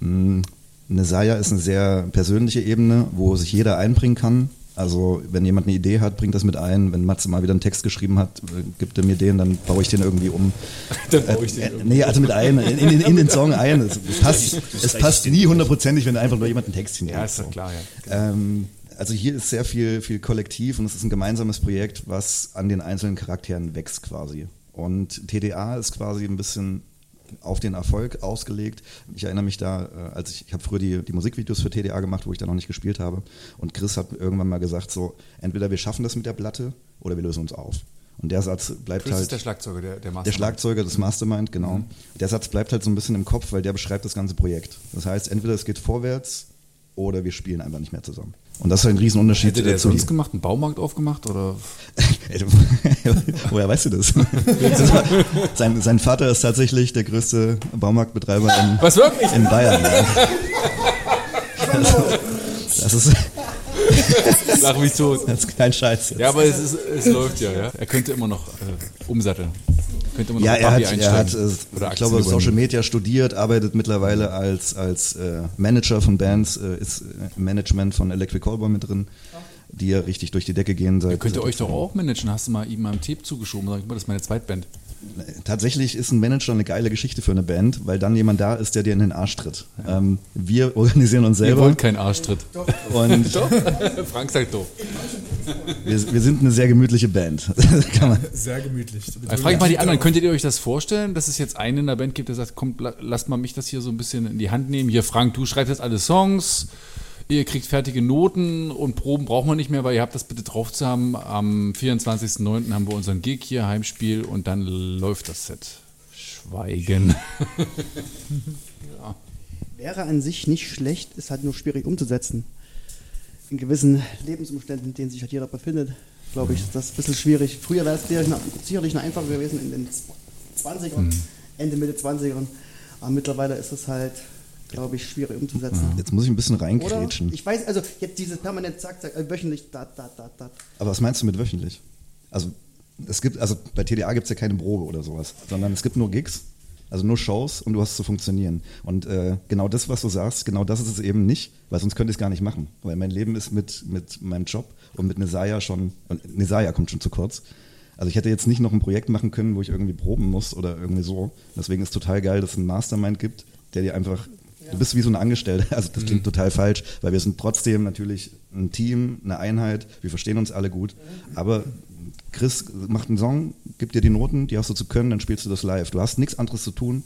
Mm, Eine Saya ist eine sehr persönliche Ebene, wo sich jeder einbringen kann. Also wenn jemand eine Idee hat, bringt das mit ein. Wenn Matze mal wieder einen Text geschrieben hat, äh, gibt er mir den, dann baue ich den irgendwie um. Dann baue ich den äh, irgendwie Nee, also mit ein, in, in, in den Song ein. Es, es passt, es passt nie hundertprozentig, wenn einfach nur jemand einen Text hinlegt. Ja, ist ja klar, ja. Ähm, also hier ist sehr viel, viel Kollektiv und es ist ein gemeinsames Projekt, was an den einzelnen Charakteren wächst quasi. Und TDA ist quasi ein bisschen auf den Erfolg ausgelegt. Ich erinnere mich da, äh, als ich, ich habe früher die, die Musikvideos für TDA gemacht, wo ich da noch nicht gespielt habe. Und Chris hat irgendwann mal gesagt, so, entweder wir schaffen das mit der Platte oder wir lösen uns auf. Und der Satz bleibt Chris halt. ist der Schlagzeuger, der, der Der Mastermind. Schlagzeuger des Mastermind, genau. Der Satz bleibt halt so ein bisschen im Kopf, weil der beschreibt das ganze Projekt. Das heißt, entweder es geht vorwärts oder wir spielen einfach nicht mehr zusammen. Und das ist ein Riesenunterschied Hätte der äh, zu sonst gemacht, einen Baumarkt aufgemacht? Oder? Woher weißt du das? sein, sein Vater ist tatsächlich der größte Baumarktbetreiber in, Was wirklich? in Bayern. Ja. Das ist, Lach mich tot. das ist kein Scheiß. Ja, aber es, ist, es läuft ja, ja. Er könnte immer noch äh, umsatteln. Könnte immer noch Ja, er hat, Barbie er hat äh, Oder ich glaube, Social. Media studiert, arbeitet mittlerweile als, als äh, Manager von Bands, äh, ist äh, im Management von Electric Callboy mit drin, die ja richtig durch die Decke gehen. Seit, Könnt ihr euch doch auch managen? Hast du mal ihm mal einen Tape zugeschoben und sagst, das ist meine Zweitband. Tatsächlich ist ein Manager eine geile Geschichte für eine Band, weil dann jemand da ist, der dir in den Arsch tritt. Ähm, wir organisieren uns selber. wollt keinen Arschtritt. Und Doch? Frank sagt doch. wir, wir sind eine sehr gemütliche Band. Kann man. Sehr gemütlich. Dann frage ich mal die anderen, könntet ihr euch das vorstellen, dass es jetzt einen in der Band gibt, der sagt, kommt, la- lasst mal mich das hier so ein bisschen in die Hand nehmen. Hier, Frank, du schreibst jetzt alle Songs, ihr kriegt fertige Noten und Proben brauchen wir nicht mehr, weil ihr habt das bitte drauf zu haben. Am 24.09. haben wir unseren Gig hier, Heimspiel und dann läuft das Set. Schweigen. Wäre an sich nicht schlecht, ist halt nur schwierig umzusetzen. In gewissen Lebensumständen, in denen sich halt jeder befindet, glaube ich, ist das ein bisschen schwierig. Früher wäre es sicherlich noch- sicherlich noch einfacher gewesen in den 20ern, Ende, Mitte 20ern. Aber mittlerweile ist es halt, glaube ich, schwierig umzusetzen. Jetzt muss ich ein bisschen Oder? reinkrätschen. Ich weiß, also jetzt dieses permanent zack, zack, äh, wöchentlich, da, da, da, da. Aber was meinst du mit wöchentlich? Also es gibt, also bei TDA gibt es ja keine Probe oder sowas, sondern es gibt nur Gigs, also nur Shows und du hast zu funktionieren. Und äh, genau das, was du sagst, genau das ist es eben nicht, weil sonst könnte ich es gar nicht machen. Weil mein Leben ist mit, mit meinem Job und mit Nesaya schon, und Nesaya kommt schon zu kurz. Also ich hätte jetzt nicht noch ein Projekt machen können, wo ich irgendwie proben muss oder irgendwie so. Deswegen ist total geil, dass es einen Mastermind gibt, der dir einfach Du bist wie so ein Angestellter. Also das klingt total falsch, weil wir sind trotzdem natürlich ein Team, eine Einheit. Wir verstehen uns alle gut. Aber Chris macht einen Song, gibt dir die Noten, die hast du zu können, dann spielst du das live. Du hast nichts anderes zu tun,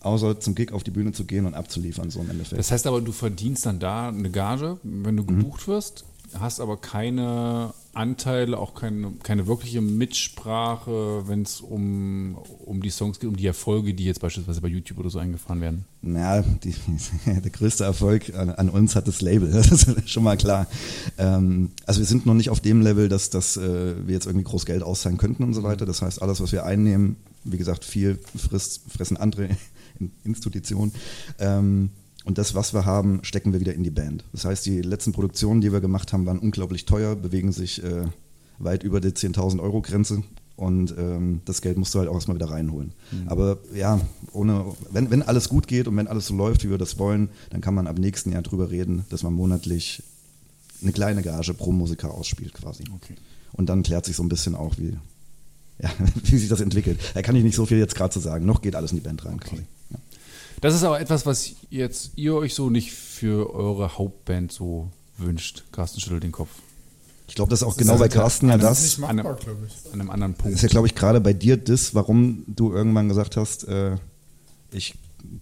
außer zum Gig auf die Bühne zu gehen und abzuliefern, so im Endeffekt. Das heißt aber, du verdienst dann da eine Gage, wenn du gebucht wirst, hast aber keine Anteile, auch keine, keine wirkliche Mitsprache, wenn es um, um die Songs geht, um die Erfolge, die jetzt beispielsweise bei YouTube oder so eingefahren werden. Naja, die, der größte Erfolg an, an uns hat das Label, das ist schon mal klar. Ähm, also wir sind noch nicht auf dem Level, dass, dass äh, wir jetzt irgendwie groß Geld auszahlen könnten und so weiter. Das heißt, alles, was wir einnehmen, wie gesagt, viel frisst, fressen andere Institutionen. Ähm, und das, was wir haben, stecken wir wieder in die Band. Das heißt, die letzten Produktionen, die wir gemacht haben, waren unglaublich teuer, bewegen sich äh, weit über die 10.000 Euro Grenze. Und ähm, das Geld musst du halt auch erstmal wieder reinholen. Mhm. Aber ja, ohne, wenn, wenn alles gut geht und wenn alles so läuft, wie wir das wollen, dann kann man ab nächsten Jahr drüber reden, dass man monatlich eine kleine Gage pro Musiker ausspielt quasi. Okay. Und dann klärt sich so ein bisschen auch, wie, ja, wie sich das entwickelt. Da kann ich nicht so viel jetzt gerade zu sagen. Noch geht alles in die Band rein quasi. Das ist aber etwas, was jetzt ihr euch so nicht für eure Hauptband so wünscht. Carsten schüttelt den Kopf. Ich glaube, das ist auch genau bei Carsten ja Das ist das. nicht An einem, machbar, an einem anderen Das Punkt. ist ja, glaube ich, gerade bei dir das, warum du irgendwann gesagt hast, äh, ich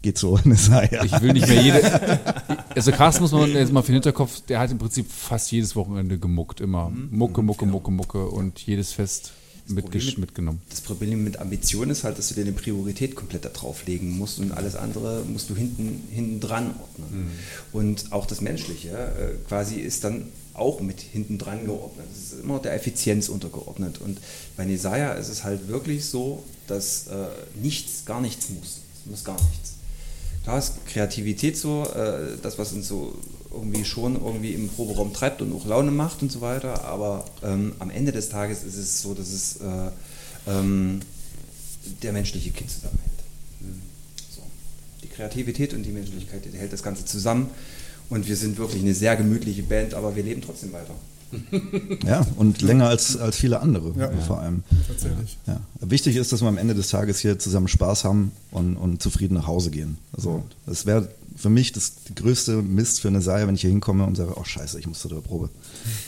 gehe zu Messiah. Ich will nicht mehr jede. Also Carsten muss man jetzt mal für den Hinterkopf, der hat im Prinzip fast jedes Wochenende gemuckt, immer. Mucke, Mucke, Mucke, Mucke und jedes Fest mit- mitgenommen. Das Problem mit Ambition ist halt, dass du dir eine Priorität komplett da drauflegen musst und alles andere musst du hinten, hinten dran ordnen. Und auch das Menschliche äh, quasi ist dann auch mit hinten dran geordnet. Es ist immer der Effizienz untergeordnet. Und bei Nesaya ist es halt wirklich so, dass äh, nichts, gar nichts muss. Es muss gar nichts. Klar ist Kreativität so, äh, das, was uns so irgendwie schon irgendwie im Proberaum treibt und auch Laune macht und so weiter, aber ähm, am Ende des Tages ist es so, dass es äh, ähm, der menschliche Kit zusammenhält. Mhm. So. Die Kreativität und die Menschlichkeit, die hält das Ganze zusammen und wir sind wirklich eine sehr gemütliche Band, aber wir leben trotzdem weiter. Ja, und länger als, als viele andere Ja. vor allem. Tatsächlich. Ja. Wichtig ist, dass wir am Ende des Tages hier zusammen Spaß haben und, und zufrieden nach Hause gehen. Also das wäre für mich das größte Mist für eine Serie, wenn ich hier hinkomme und sage, oh scheiße, ich muss zu der Probe.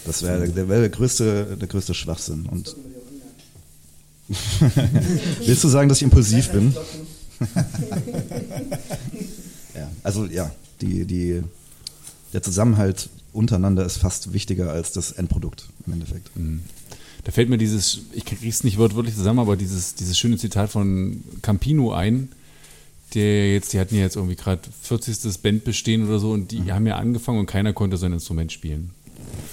Das wäre der, wär der, größte, der größte Schwachsinn. Und Willst du sagen, dass ich impulsiv bin? ja, also ja, die, die, der Zusammenhalt untereinander ist fast wichtiger als das Endprodukt im Endeffekt. Da fällt mir dieses, ich krieg's nicht wortwörtlich zusammen, aber dieses, dieses schöne Zitat von Campino ein, der jetzt, die hatten ja jetzt irgendwie gerade 40. Band bestehen oder so und die haben ja angefangen und keiner konnte sein Instrument spielen.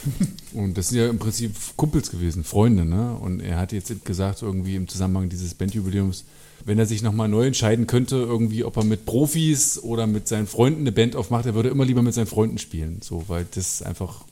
Und das sind ja im Prinzip Kumpels gewesen, Freunde, ne? Und er hat jetzt gesagt, irgendwie im Zusammenhang dieses Bandjubiläums, wenn er sich nochmal neu entscheiden könnte, irgendwie, ob er mit Profis oder mit seinen Freunden eine Band aufmacht, er würde immer lieber mit seinen Freunden spielen. So, weil das einfach,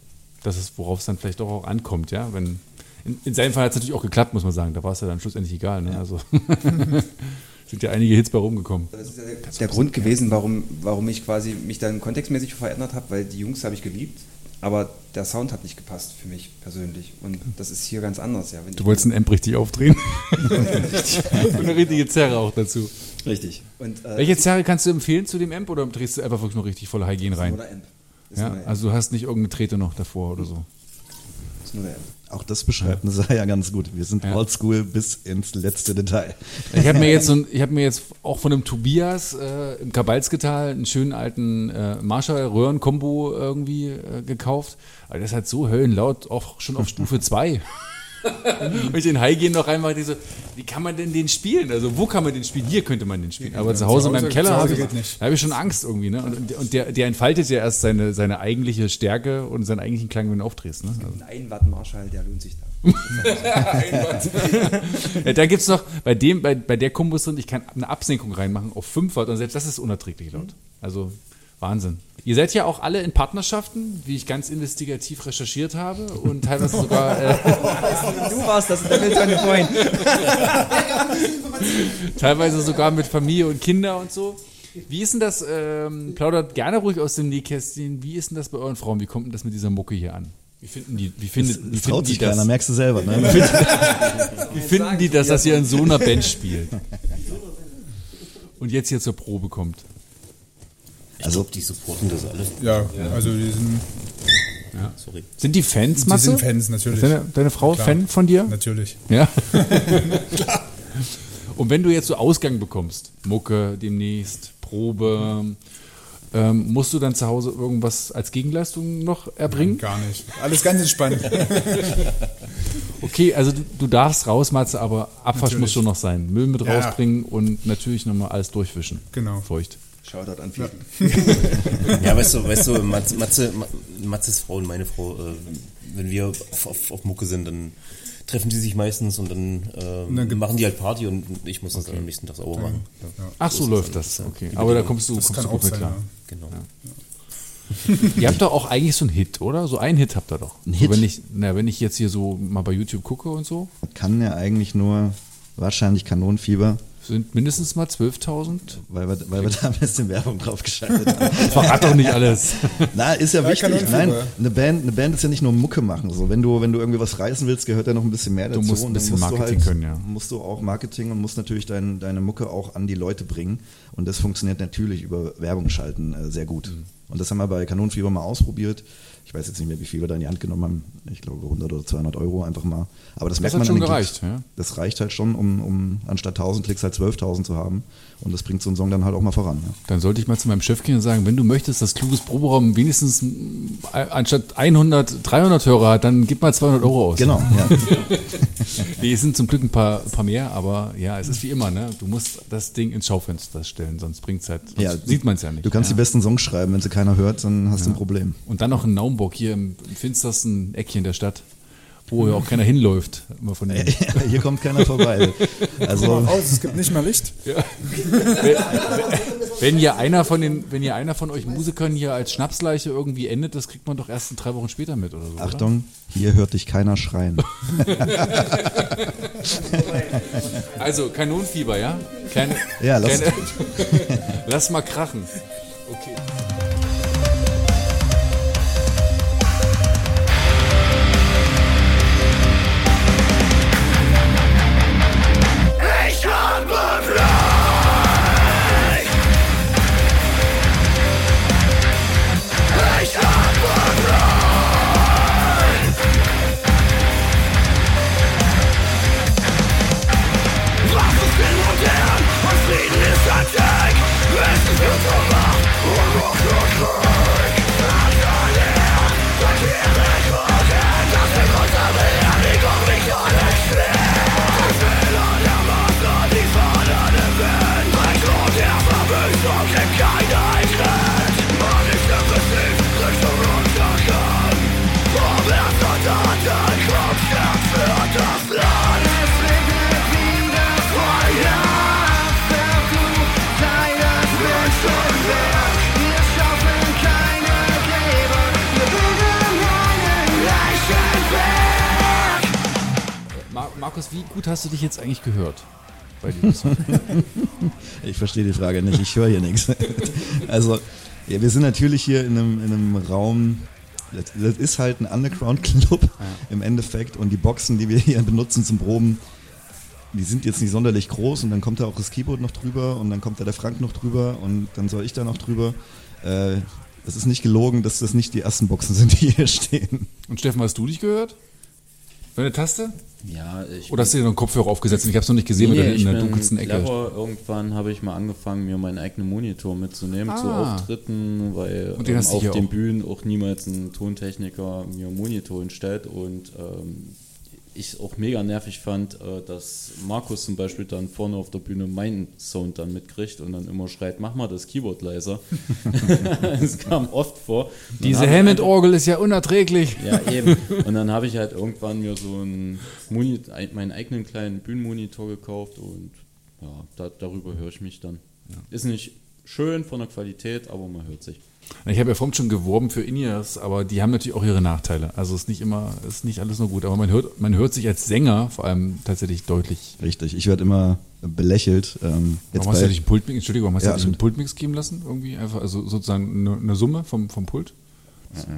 das ist, worauf es dann vielleicht doch auch ankommt, ja. Wenn, in, in seinem Fall hat es natürlich auch geklappt, muss man sagen. Da war es ja dann schlussendlich egal, ne? Also sind ja einige Hits bei rumgekommen. Das ist ja der, der Grund gewesen, warum, warum ich quasi mich dann kontextmäßig verändert habe, weil die Jungs habe ich geliebt, aber der Sound hat nicht gepasst für mich persönlich. Und das ist hier ganz anders. Ja. Du wolltest einen Amp richtig aufdrehen. Und eine richtige Zerre auch dazu. Richtig. Und, äh, Welche Zerre kannst du empfehlen zu dem Amp oder drehst du einfach wirklich nur richtig voller Hygiene rein? Nur der Amp. Ist Ja, nur der Amp. also du hast nicht irgendeine Trete noch davor oder so. Ist nur der Amp. Auch das beschreibt eine Serie ja ganz gut. Wir sind Ja. oldschool bis ins letzte Detail. Ich habe mir jetzt so ein, ich habe mir jetzt auch von dem Tobias äh, im Kabalsketal einen schönen alten äh, Marshall Röhren Combo irgendwie äh, gekauft. Aber das ist halt so höllenlaut, auch schon auf Stufe 2. Wenn ich den High gehen noch reinmache, die so, wie kann man denn den spielen? Also wo kann man den spielen? Hier könnte man den spielen. Aber Ja, zu Hause zu in meinem Keller habe ich, habe ich schon Angst irgendwie. Ne? Und, und der, der entfaltet ja erst seine, seine eigentliche Stärke und seinen eigentlichen Klang, wenn du aufdrehst. Ne? Also. Ein Watt Marschall, der lohnt sich da. Ja, da gibt es noch, bei, dem, bei, bei der Kombos drin, ich kann eine Absenkung reinmachen auf 5 Watt und selbst das ist unerträglich laut. Also Wahnsinn. Ihr seid ja auch alle in Partnerschaften, wie ich ganz investigativ recherchiert habe und teilweise sogar, äh, Du warst das, der will seine Freund. teilweise sogar mit Familie und Kinder und so. Wie ist denn das, ähm, plaudert gerne ruhig aus dem Nähkästchen, wie ist denn das bei euren Frauen? Wie kommt denn das mit dieser Mucke hier an? Wie finden die, wie findet, wie Das finden traut die sich das? keiner, merkst du selber. Ne? Wie finden die das, dass ihr in so einer Band spielt? Und jetzt hier zur Probe kommt? Ich glaube, die supporten das alle. Ja, also die sind, Sorry. Sind die Fans, die Matze? sind Fans natürlich. Ist deine, deine Frau Klar. Fan von dir? Natürlich. Ja. Und wenn du jetzt so Ausgang bekommst, Mucke demnächst, Probe, ähm, musst du dann zu Hause irgendwas als Gegenleistung noch erbringen? Gar nicht. Alles ganz entspannt. Okay, also du, du darfst raus, Matze, aber Abwasch muss schon noch sein. Müll mit Ja. rausbringen und natürlich nochmal alles durchwischen. Genau. Feucht. Shoutout an Fifi. Ja, weißt du, weißt du, Matze, Matze, Matzes Frau und meine Frau, äh, wenn wir auf, auf, auf Mucke sind, dann treffen die sich meistens und dann, ähm, Und dann machen die halt Party und ich muss das dann am nächsten Tag sauber machen. Ja. Ach, so ist läuft dann- das. ja, Okay. die Aber da kommst du, Das kommst kann du auch gut mit sein, klar. ja. Genau. Ihr habt doch auch eigentlich so einen Hit, oder? So einen Hit habt ihr doch. Ein So, Hit? wenn, ich, na, wenn ich jetzt hier so mal bei YouTube gucke und so, Kann ja eigentlich nur wahrscheinlich Kanonenfieber, sind mindestens mal 12.000. weil wir, weil wir da ein bisschen Werbung drauf geschaltet haben. Verrat doch nicht alles. Na, ist ja Ja, wichtig. Nein, eine Band, eine Band ist ja nicht nur Mucke machen. So, wenn du, wenn du irgendwie was reißen willst, gehört ja noch ein bisschen mehr dazu. musst ein bisschen musst du Marketing halt, können, ja. Musst du auch Marketing und musst natürlich dein, deine Mucke auch an die Leute bringen. Und das funktioniert natürlich über Werbung schalten äh, sehr gut. Mhm. Und das haben wir bei Kanonenfieber mal ausprobiert. Ich weiß jetzt nicht mehr, wie viel wir da in die Hand genommen haben. Ich glaube 100 oder 200 Euro einfach mal. Aber das, merkt hat man schon an den gereicht, ja. Das reicht halt schon, um, um anstatt 1000 Klicks halt 12.000 zu haben. Und das bringt so einen Song dann halt auch mal voran. Ja. Dann sollte ich mal zu meinem Chef gehen und sagen, wenn du möchtest, dass kluges Proberaum wenigstens mm, anstatt 100, 300 Hörer hat, dann gib mal 200 Euro aus. Genau, ja. Nee, es sind zum Glück ein paar, paar mehr, aber ja, es ist wie immer, ne? Du musst das Ding ins Schaufenster stellen, sonst bringt's halt, sonst Ja, sieht man es ja nicht. Du kannst ja. die besten Songs schreiben, wenn sie keiner hört, dann hast du ein Problem. Und dann noch in Naumburg, hier im, im finstersten Eckchen der Stadt, wo ja auch keiner hinläuft. Immer von den, Ja, hier kommt keiner vorbei. Also, raus, es gibt nicht mal Licht. wenn hier einer von den, wenn hier einer von euch Musikern hier als Schnapsleiche irgendwie endet, das kriegt man doch erst in drei Wochen später mit oder so. Oder? Achtung, hier hört dich keiner schreien. Also Kanonenfieber, ja? Kleine, Ja, lass- kleine, lass mal krachen. Okay. Gut hast du dich jetzt eigentlich gehört? Ich verstehe die Frage nicht, ich höre hier nichts. Also, ja, wir sind natürlich hier in einem, in einem Raum, das, das ist halt ein Underground-Club im Endeffekt und die Boxen, die wir hier benutzen zum Proben, die sind jetzt nicht sonderlich groß und dann kommt da auch das Keyboard noch drüber und dann kommt da der Frank noch drüber und dann soll ich da noch drüber. Äh, das ist nicht gelogen, dass das nicht die ersten Boxen sind, die hier stehen. Und Steffen, hast du dich gehört? Bei der Taste? Ja, ich Oder hast du dir noch einen Kopfhörer aufgesetzt? Ich habe es noch nicht gesehen, Nee, in der dunkelsten Ecke. clever. Irgendwann habe ich mal angefangen, mir meinen eigenen Monitor mitzunehmen zu Ah. Auftritten, weil ähm, auf den auch. Bühnen auch niemals ein Tontechniker mir einen Monitor hinstellt und ähm, ich auch mega nervig fand, äh, dass Markus zum Beispiel dann vorne auf der Bühne meinen Sound dann mitkriegt und dann immer schreit, mach mal das Keyboard leiser. das kam oft vor. Und Diese Hammond-Orgel ist ja unerträglich. ja, eben. Und dann habe ich halt irgendwann mir so einen Moni ein- meinen eigenen kleinen Bühnenmonitor gekauft und ja, da, darüber höre ich mich dann. Ist nicht schön von der Qualität, aber man hört sich. Ich habe ja vorhin schon geworben für In-Ears, aber die haben natürlich auch ihre Nachteile. Also ist nicht immer, ist nicht alles nur gut. Aber man hört, man hört sich als Sänger vor allem tatsächlich deutlich. Richtig, ich werde immer belächelt. Ähm, Warum hast du einen Pultmix, Entschuldigung, warum hast Ja, du dich einen alles Pultmix geben lassen? Irgendwie einfach, also sozusagen eine, eine Summe vom, vom Pult?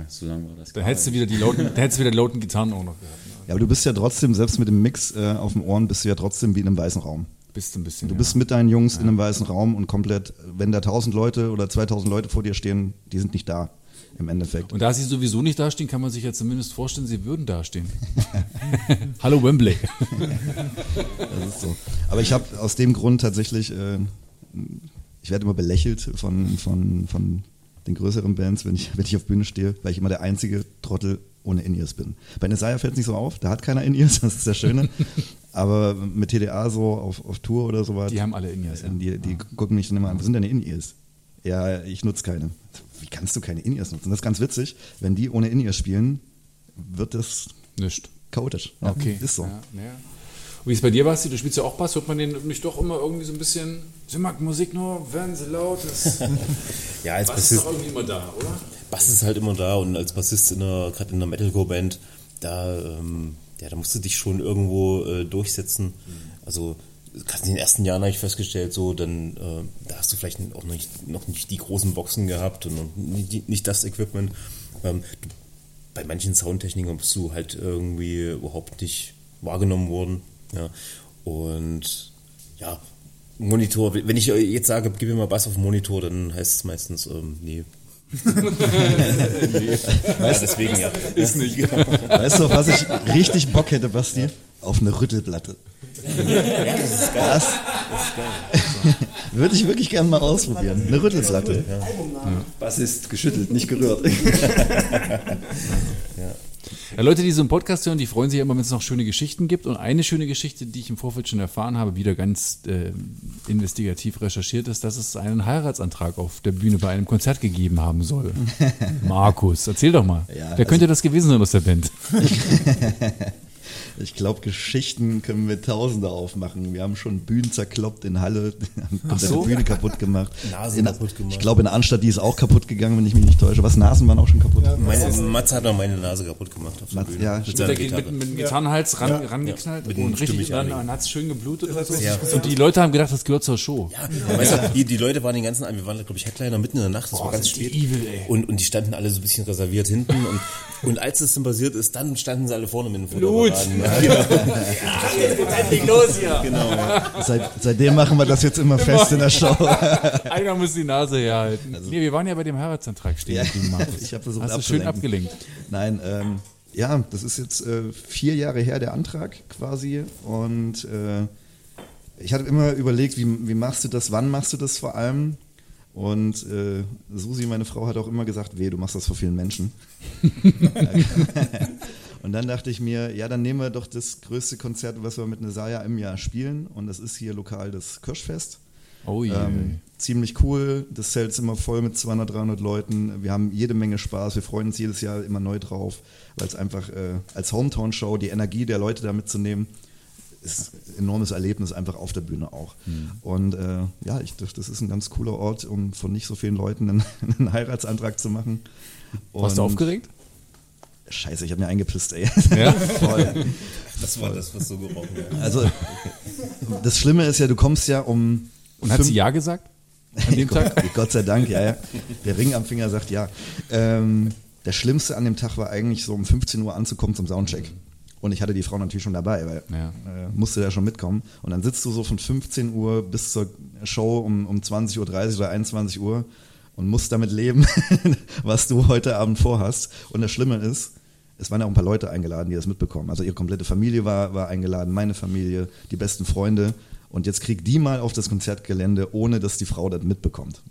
so lange war das. Dann hättest du wieder die lauten, dann hättest du wieder die lauten Gitarren auch noch gehabt. Ja, aber du bist ja trotzdem, selbst mit dem Mix äh, auf dem Ohren, bist du ja trotzdem wie in einem weißen Raum. Bist du ein bisschen. Du ja. bist mit deinen Jungs in einem weißen Raum und komplett, wenn da 1000 Leute oder 2000 Leute vor dir stehen, die sind nicht da im Endeffekt. Und da sie sowieso nicht dastehen, kann man sich ja zumindest vorstellen, sie würden dastehen. Hallo Wembley. Das ist so. Aber ich habe aus dem Grund tatsächlich, äh, ich werde immer belächelt von, von, von den größeren Bands, wenn ich, wenn ich auf Bühne stehe, weil ich immer der einzige Trottel ohne In-Ears bin. Bei Nesaya fällt es nicht so auf, da hat keiner In-Ears, das ist das Schöne. Aber mit TDA so auf, auf Tour oder sowas. Die haben alle In-Ears, ja. Die, die gucken mich dann immer an, was sind deine In-Ears? Ja, ich nutze keine. Wie kannst du keine In-Ears nutzen? Das ist ganz witzig. Wenn die ohne In-Ears spielen, wird das Nicht. chaotisch. Ja, Okay. Ist so. Ja, ja. Und wie ist bei dir, Basti? Du spielst ja auch Bass. Hört man den nicht doch immer irgendwie so ein bisschen. Sie mag Musik nur, werden sie laut. Das Ja, als Bass ist Bassist, doch irgendwie immer da, oder? Bass ist halt immer da und als Bassist in einer, gerade in einer Metalcore-Band, da, ähm, ja, da musst du dich schon irgendwo äh, durchsetzen. Also gerade in den ersten Jahren habe ich festgestellt, so, dann äh, da hast du vielleicht auch noch nicht, noch nicht die großen Boxen gehabt und nicht, nicht das Equipment. Ähm, du, bei manchen Soundtechnikern bist du halt irgendwie überhaupt nicht wahrgenommen worden. Ja. Und ja, Monitor, wenn ich jetzt sage, gib mir mal Bass auf den Monitor, dann heißt es meistens, ähm, nee. ja, deswegen ja. Ist nicht. Weißt du, auf was ich richtig Bock hätte, Basti? Auf eine Rüttelplatte. Ja, das ist geil. Das würde ich wirklich gerne mal ausprobieren. Eine Rüttelplatte. Was ist geschüttelt, nicht gerührt? Ja, Leute, die so einen Podcast hören, die freuen sich ja immer, wenn es noch schöne Geschichten gibt. Und eine schöne Geschichte, die ich im Vorfeld schon erfahren habe, wieder ganz äh, investigativ recherchiert ist, dass es einen Heiratsantrag auf der Bühne bei einem Konzert gegeben haben soll. Markus, erzähl doch mal. Ja, Wer könnte also- das gewesen sein aus der Band? Ich glaube, Geschichten können wir Tausende aufmachen. Wir haben schon Bühnen zerkloppt in Halle, haben komplette so? Bühne kaputt gemacht. Nasen in, kaputt gemacht. Ich glaube, in Arnstadt, die ist auch kaputt gegangen, wenn ich mich nicht täusche. Was, Nasen waren auch schon kaputt? Meine, Mats hat noch meine Nase kaputt gemacht auf der Mats, Bühne. ja, mit der, Gitarre. mit, mit dem Gitarrenhals ran, Ja. rangeknallt mit und einem richtig, dann, dann hat es schön geblutet. Und, so. Ja. und die Leute haben gedacht, das gehört zur Show. Ja, weißt du, die, die Leute waren den ganzen Abend, wir waren, glaube ich, Headliner mitten in der Nacht, das war ganz spät. evil, ey. Und, und die standen alle so ein bisschen reserviert hinten. Und, und als das dann passiert ist, dann standen sie alle vorne mit dem Blut. Fotoapparaten. Ja, genau. Jetzt geht's endlich los hier. genau. Seit, seitdem machen wir das jetzt immer fest in der Show. Einer muss die Nase herhalten. nee, wir waren ja bei dem Heiratsantrag stehen. Also Ja, ich hab versucht Hast du schön abzulenken. abgelenkt. Nein, ähm, ja, das ist jetzt äh, vier Jahre her, der Antrag quasi. Und äh, ich hatte immer überlegt, wie, wie machst du das, wann machst du das vor allem? Und äh, Susi, meine Frau, hat auch immer gesagt, weh, du machst das vor vielen Menschen. und dann dachte ich mir, ja, dann nehmen wir doch das größte Konzert, was wir mit Nesaya im Jahr spielen. Und das ist hier lokal das Kirschfest. Oh je. Ähm, ziemlich cool. Das Zelt ist immer voll mit 200, 300 Leuten. Wir haben jede Menge Spaß. Wir freuen uns jedes Jahr immer neu drauf, weil es einfach äh, als Hometown-Show die Energie der Leute da mitzunehmen, ist ein enormes Erlebnis, einfach auf der Bühne auch. Und äh, ja, ich dachte, das ist ein ganz cooler Ort, um von nicht so vielen Leuten einen, einen Heiratsantrag zu machen. Warst du Und- aufgeregt? Scheiße, ich habe mir eingepisst, ey. Ja? Voll. Das war das, was so gerochen hat. Also, das Schlimme ist ja, du kommst ja um. Und hat sie Ja gesagt? An dem Tag? Gott, Gott sei Dank, ja, ja. Der Ring am Finger sagt ja. Ähm, der Schlimmste an dem Tag war eigentlich so um 15 Uhr anzukommen zum Soundcheck. Und ich hatte die Frau natürlich schon dabei, weil Ja. äh, musste da schon mitkommen. Und dann sitzt du so von 15 Uhr bis zur Show um, um 20.30 Uhr oder 21 Uhr und musst damit leben, was du heute Abend vorhast. Und das Schlimme ist, es waren ja auch ein paar Leute eingeladen, die das mitbekommen. Also ihre komplette Familie war, war eingeladen, meine Familie, die besten Freunde. Und jetzt kriegt die mal auf das Konzertgelände, ohne dass die Frau das mitbekommt.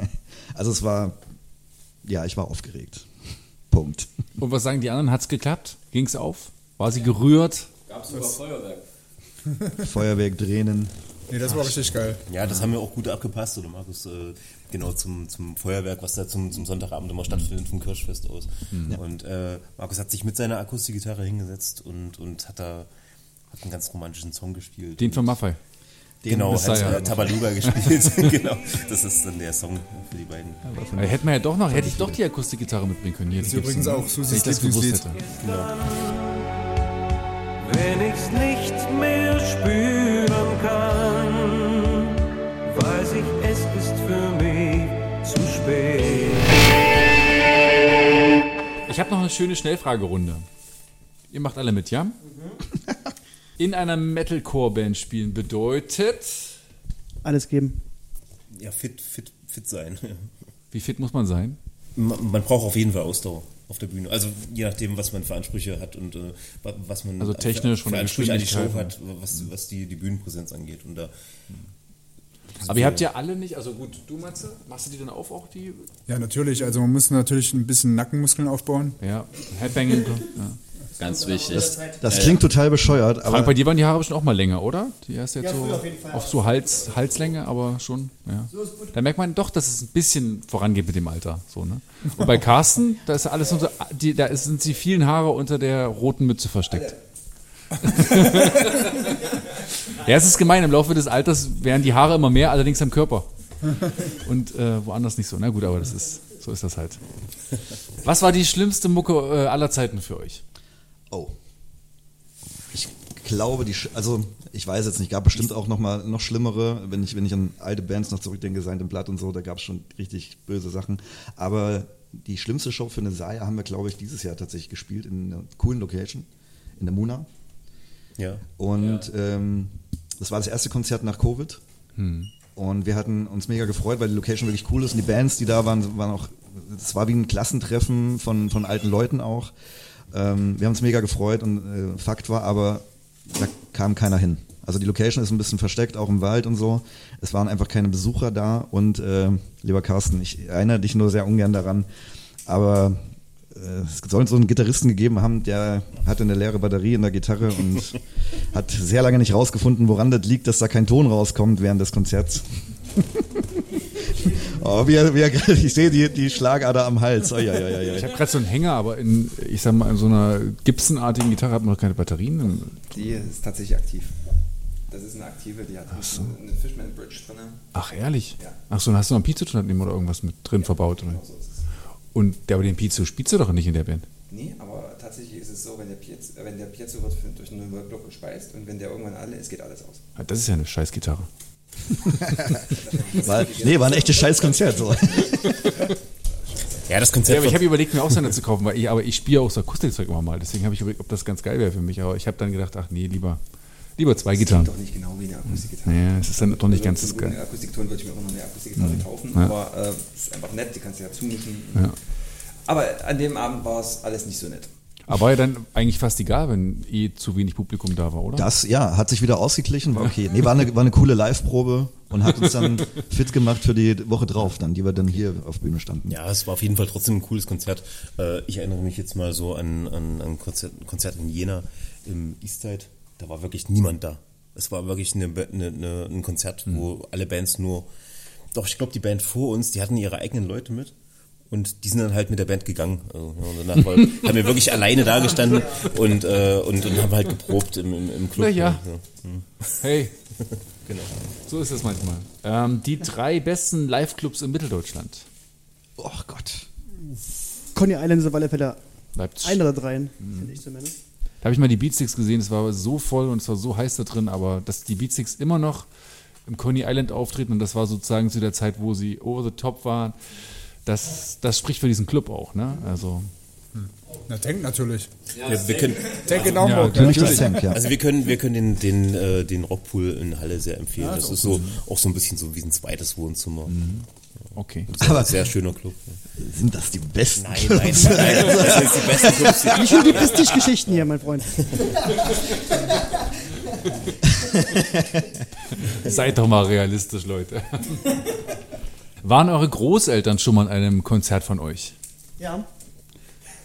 also es war, ja, ich war aufgeregt. Punkt. Und was sagen die anderen? Hat's geklappt? Ging's auf? War sie gerührt? Gab es sogar Feuerwerk. Feuerwerk, Tränen. Nee, das war richtig geil. Ja, das haben wir auch gut abgepasst, oder Markus? Äh, genau zum, zum Feuerwerk, was da zum, zum Sonntagabend immer stattfindet, vom Kirschfest aus. Und äh, Markus hat sich mit seiner Akustikgitarre hingesetzt und, und hat da hat einen ganz romantischen Song gespielt. Den von Maffei. Genau, hat äh, Tabaluga gespielt. genau, das ist dann der Song für die beiden. Äh, Hätten wir ja doch noch, hätte ich doch die Akustikgitarre mitbringen können. Hier, Das ist übrigens auch Wenn Susis ich das gewusst Lieblingslied. hätte. Wenn ich's nicht mehr spüren kann, weiß ich, es ist für mich zu spät. Ich habe noch eine schöne Schnellfragerunde. Ihr macht alle mit, ja? In einer Metalcore-Band spielen bedeutet. Alles geben. Ja, fit, fit, fit sein. Wie fit muss man sein? Man, man braucht auf jeden Fall Ausdauer auf der Bühne. Also je nachdem, was man für Ansprüche hat und äh, wa- was man Also technisch für, von für Ansprüche an die Show hat, was, was die, die Bühnenpräsenz angeht. Und da Aber ihr habt ja alle nicht, also gut, du Matze, machst du die dann auf auch die? Ja, natürlich. Also man muss natürlich ein bisschen Nackenmuskeln aufbauen. Ja, Headbanging. Ja. Ganz wichtig. Das, das klingt total bescheuert, Frank, aber bei dir waren die Haare bestimmt auch mal länger, oder? Die erst jetzt Ja, so auf jeden Fall. auf so Hals, Halslänge, aber schon, ja. Da merkt man doch, dass es ein bisschen vorangeht mit dem Alter, so, ne? Und bei Carsten, da ist alles unter, die, da sind die vielen Haare unter der roten Mütze versteckt. ja, es ist gemein, im Laufe des Alters werden die Haare immer mehr, allerdings am Körper. Und äh, woanders nicht so. Na gut, aber das ist, so ist das halt. Was war die schlimmste Mucke äh, aller Zeiten für euch? Oh. Ich glaube, die, also ich weiß jetzt nicht, gab bestimmt auch noch mal noch schlimmere, wenn ich, wenn ich an alte Bands noch zurückdenke, Seint im Blatt und so, da gab es schon richtig böse Sachen. Aber die schlimmste Show für eine Saya haben wir, glaube ich, dieses Jahr tatsächlich gespielt in einer coolen Location, in der Muna. Ja. Und ähm, das war das erste Konzert nach Covid. Und wir hatten uns mega gefreut, weil die Location wirklich cool ist und die Bands, die da waren, waren auch, es war wie ein Klassentreffen von, von alten Leuten auch. Ähm, wir haben uns mega gefreut und äh, Fakt war aber, da kam keiner hin. Also die Location ist ein bisschen versteckt, auch im Wald und so. Es waren einfach keine Besucher da und äh, lieber Carsten, ich erinnere dich nur sehr ungern daran, aber äh, es soll so einen Gitarristen gegeben haben, der hatte eine leere Batterie in der Gitarre und hat sehr lange nicht rausgefunden, woran das liegt, dass da kein Ton rauskommt während des Konzerts. oh, wie, er- wie, er- ich sehe die, die Schlagader am Hals. Oh, ja, ja, ja, ja. Ich habe gerade so einen Hänger, aber in, ich sag mal, in so einer Gibson-artigen Gitarre hat man doch keine Batterien. Die ist tatsächlich aktiv. Das ist eine aktive, die hat eine Fishman Bridge drin. Ach, ehrlich? Ja. Ach so, dann hast du noch einen Pizzo daneben oder irgendwas mit drin verbaut, oder? Und der, aber den Pizzo spielst du doch nicht in der Band. Nee, aber tatsächlich ist es so, wenn der Piezo, wenn der Piezo wird durch einen Workblock gespeist und wenn der irgendwann alle ist, geht alles aus. Ah, Das ist ja eine scheiß Gitarre. War, nee, war ein echtes Scheißkonzert. So. Ja, das Ja, Konzept aber ich habe überlegt, mir auch so eine zu kaufen, weil ich, aber ich spiele auch so Akustikzeug immer mal. Deswegen habe ich überlegt, ob das ganz geil wäre für mich. Aber ich habe dann gedacht, ach nee, lieber, lieber zwei Gitarren. Doch nicht genau wie eine Akustikgitarre. Naja, es ist dann doch nicht ganz das einen guten geil. Akustikton würde ich mir auch noch eine Akustikgitarre kaufen, Ja. aber äh, ist einfach nett, die kannst du ja zumischen. Ja. Aber an dem Abend war es alles nicht so nett. Aber war ja dann eigentlich fast egal, wenn eh zu wenig Publikum da war, oder? Das, ja, hat sich wieder ausgeglichen, war okay. Nee, war eine, war eine coole Live-Probe und hat uns dann fit gemacht für die Woche drauf, dann, die wir dann hier auf Bühne standen. Ja, es war auf jeden Fall trotzdem ein cooles Konzert. Äh, Ich erinnere mich jetzt mal so an, an, an ein Konzert, ein Konzert in Jena im Eastside. Da war wirklich niemand da. Es war wirklich eine, eine, eine, ein Konzert, wo alle Bands nur, doch ich glaube die Band vor uns, die hatten ihre eigenen Leute mit. Und die sind dann halt mit der Band gegangen. Also, ja, und danach war, haben wir wirklich alleine da gestanden und, äh, und, und haben halt geprobt im, im, im Club. Na ja. Hm. Hey, Genau. so ist es manchmal. Ähm, die drei besten Live-Clubs in Mitteldeutschland. Oh Gott. Coney Island ist auf alle Fälle Leipzig. einer der dreien, finde ich zumindest. Da habe ich mal die Beatsticks gesehen, es war so voll und es war so heiß da drin, aber dass die Beatsticks immer noch im Coney Island auftreten und das war sozusagen zu der Zeit, wo sie over the top waren, das, das spricht für diesen Club auch, ne? Also, Na, Tank natürlich. Wir, wir können, Tank in ja. Für mich das Tank, ja. Also wir können, wir können den, den, äh, den Rockpool in Halle sehr empfehlen. das ist so auch so ein bisschen so wie ein zweites Wohnzimmer. okay. Sehr, Aber- sehr schöner Club. Sind das die besten? Nein, nein, nein. Das sind die besten Clubs. Nicht nur die Prestige-Geschichten hier, mein Freund. Seid doch mal realistisch, Leute. Waren eure Großeltern schon mal an einem Konzert von euch? Ja.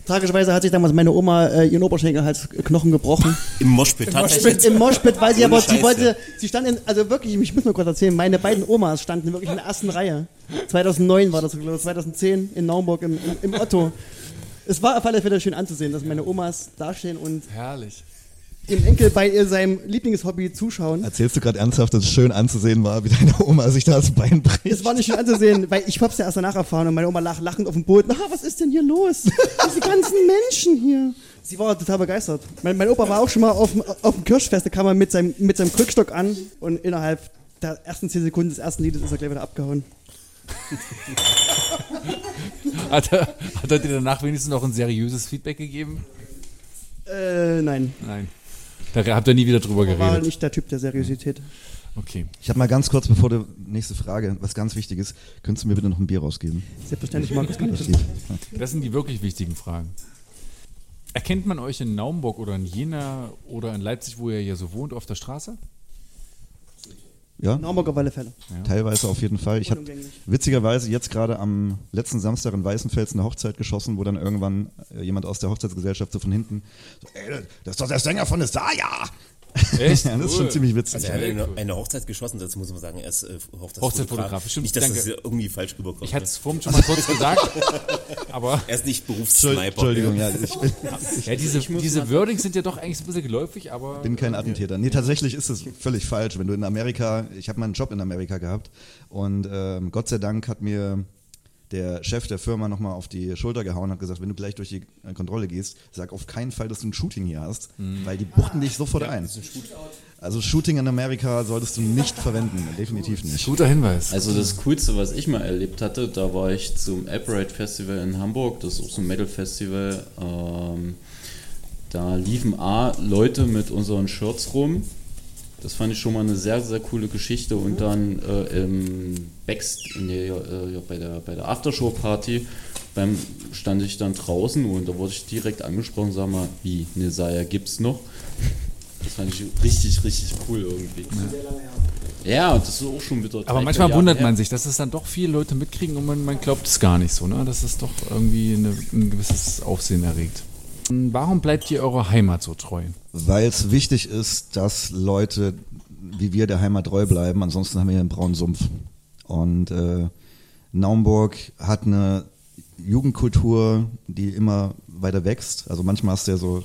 Tragischerweise hat sich damals meine Oma äh, ihren Oberschenkelhalsknochen gebrochen. Im Moshpit tatsächlich. Im Moshpit, weil sie aber, sie wollte, sie stand in, also wirklich, ich muss nur kurz erzählen, meine beiden Omas standen wirklich in der ersten Reihe. 2009 war das, glaube ich, 2010 in Naumburg im, im, im Otto. Es war auf alle Fälle schön anzusehen, dass meine Omas dastehen und Herrlich. Dem Enkel bei ihr seinem Lieblingshobby zuschauen. Erzählst du gerade ernsthaft, dass es schön anzusehen war, wie deine Oma sich da das Bein bricht? Es war nicht schön anzusehen, weil ich hab's ja erst danach erfahren und meine Oma lag lachend auf dem Boden. Ah, was ist denn hier los? Diese ganzen Menschen hier. Sie war total begeistert. Mein, mein Opa war auch schon mal auf, dem- auf dem Kirschfest, da kam er mit seinem, mit seinem Krückstock an und innerhalb der ersten 10 Sekunden des ersten Liedes ist er gleich wieder abgehauen. Hat er, hat er dir danach wenigstens noch ein seriöses Feedback gegeben? Äh, nein. Nein. Da habt ihr nie wieder drüber Er war geredet. nicht der Typ der Seriosität. Okay. Ich habe mal ganz kurz, bevor du nächste Frage, was ganz wichtig ist, könntest du mir bitte noch ein Bier rausgeben? Selbstverständlich, Markus, kann ich das. Das sind die wirklich wichtigen Fragen. Erkennt man euch in Naumburg oder in Jena oder in Leipzig, wo ihr hier so wohnt, auf der Straße? Ja? Naumburg auf alle Fälle. Teilweise auf jeden Fall. Ich habe witzigerweise jetzt gerade am letzten Samstag in Weißenfels eine Hochzeit geschossen, wo dann irgendwann äh, jemand aus der Hochzeitsgesellschaft so von hinten, so, ey, das ist doch der Sänger von Desaya. Echt? ja, das ist schon ziemlich witzig. Also er hat eine, eine Hochzeit geschossen, dazu muss man sagen, er ist äh, Hochzeitsfotograf. Stimmt, Nicht, dass danke. das irgendwie falsch rüberkommt. Ich hatte es ne? vorhin schon mal kurz gesagt, aber er ist nicht Berufssniper. Entschuldigung, ja, ich bin, ja, diese, diese Wordings sind ja doch eigentlich so ein bisschen geläufig, aber bin kein Attentäter. Nee, tatsächlich ist es völlig falsch. Wenn du in Amerika, ich habe mal einen Job in Amerika gehabt und ähm, Gott sei Dank hat mir der Chef der Firma nochmal auf die Schulter gehauen und hat gesagt, wenn du gleich durch die äh, Kontrolle gehst, sag auf keinen Fall, dass du ein Shooting hier hast, weil die buchten dich sofort ein. Also Shooting in Amerika solltest du nicht verwenden, definitiv nicht. guter Hinweis. Also das Coolste, was ich mal erlebt hatte, da war ich zum Upright Festival in Hamburg, das ist auch so ein Metal Festival. Ähm, da liefen A Leute mit unseren Shirts rum. Das fand ich schon mal eine sehr, sehr coole Geschichte. Und dann äh, im Backst in der, äh, ja, bei der, bei der Aftershow-Party beim, stand ich dann draußen und da wurde ich direkt angesprochen, sag mal, wie, Nesaya gibt's noch? Das fand ich richtig, richtig cool irgendwie. Ja, und das ist auch schon wieder. Aber manchmal Jahre wundert her. man sich, dass es dann doch viele Leute mitkriegen und man, man glaubt es gar nicht so, ne? dass es doch irgendwie eine, ein gewisses Aufsehen erregt. Warum bleibt ihr eurer Heimat so treu? Weil es wichtig ist, dass Leute wie wir der Heimat treu bleiben, ansonsten haben wir hier einen braunen Sumpf. Und äh, Naumburg hat eine Jugendkultur, die immer weiter wächst. Also manchmal ist der so,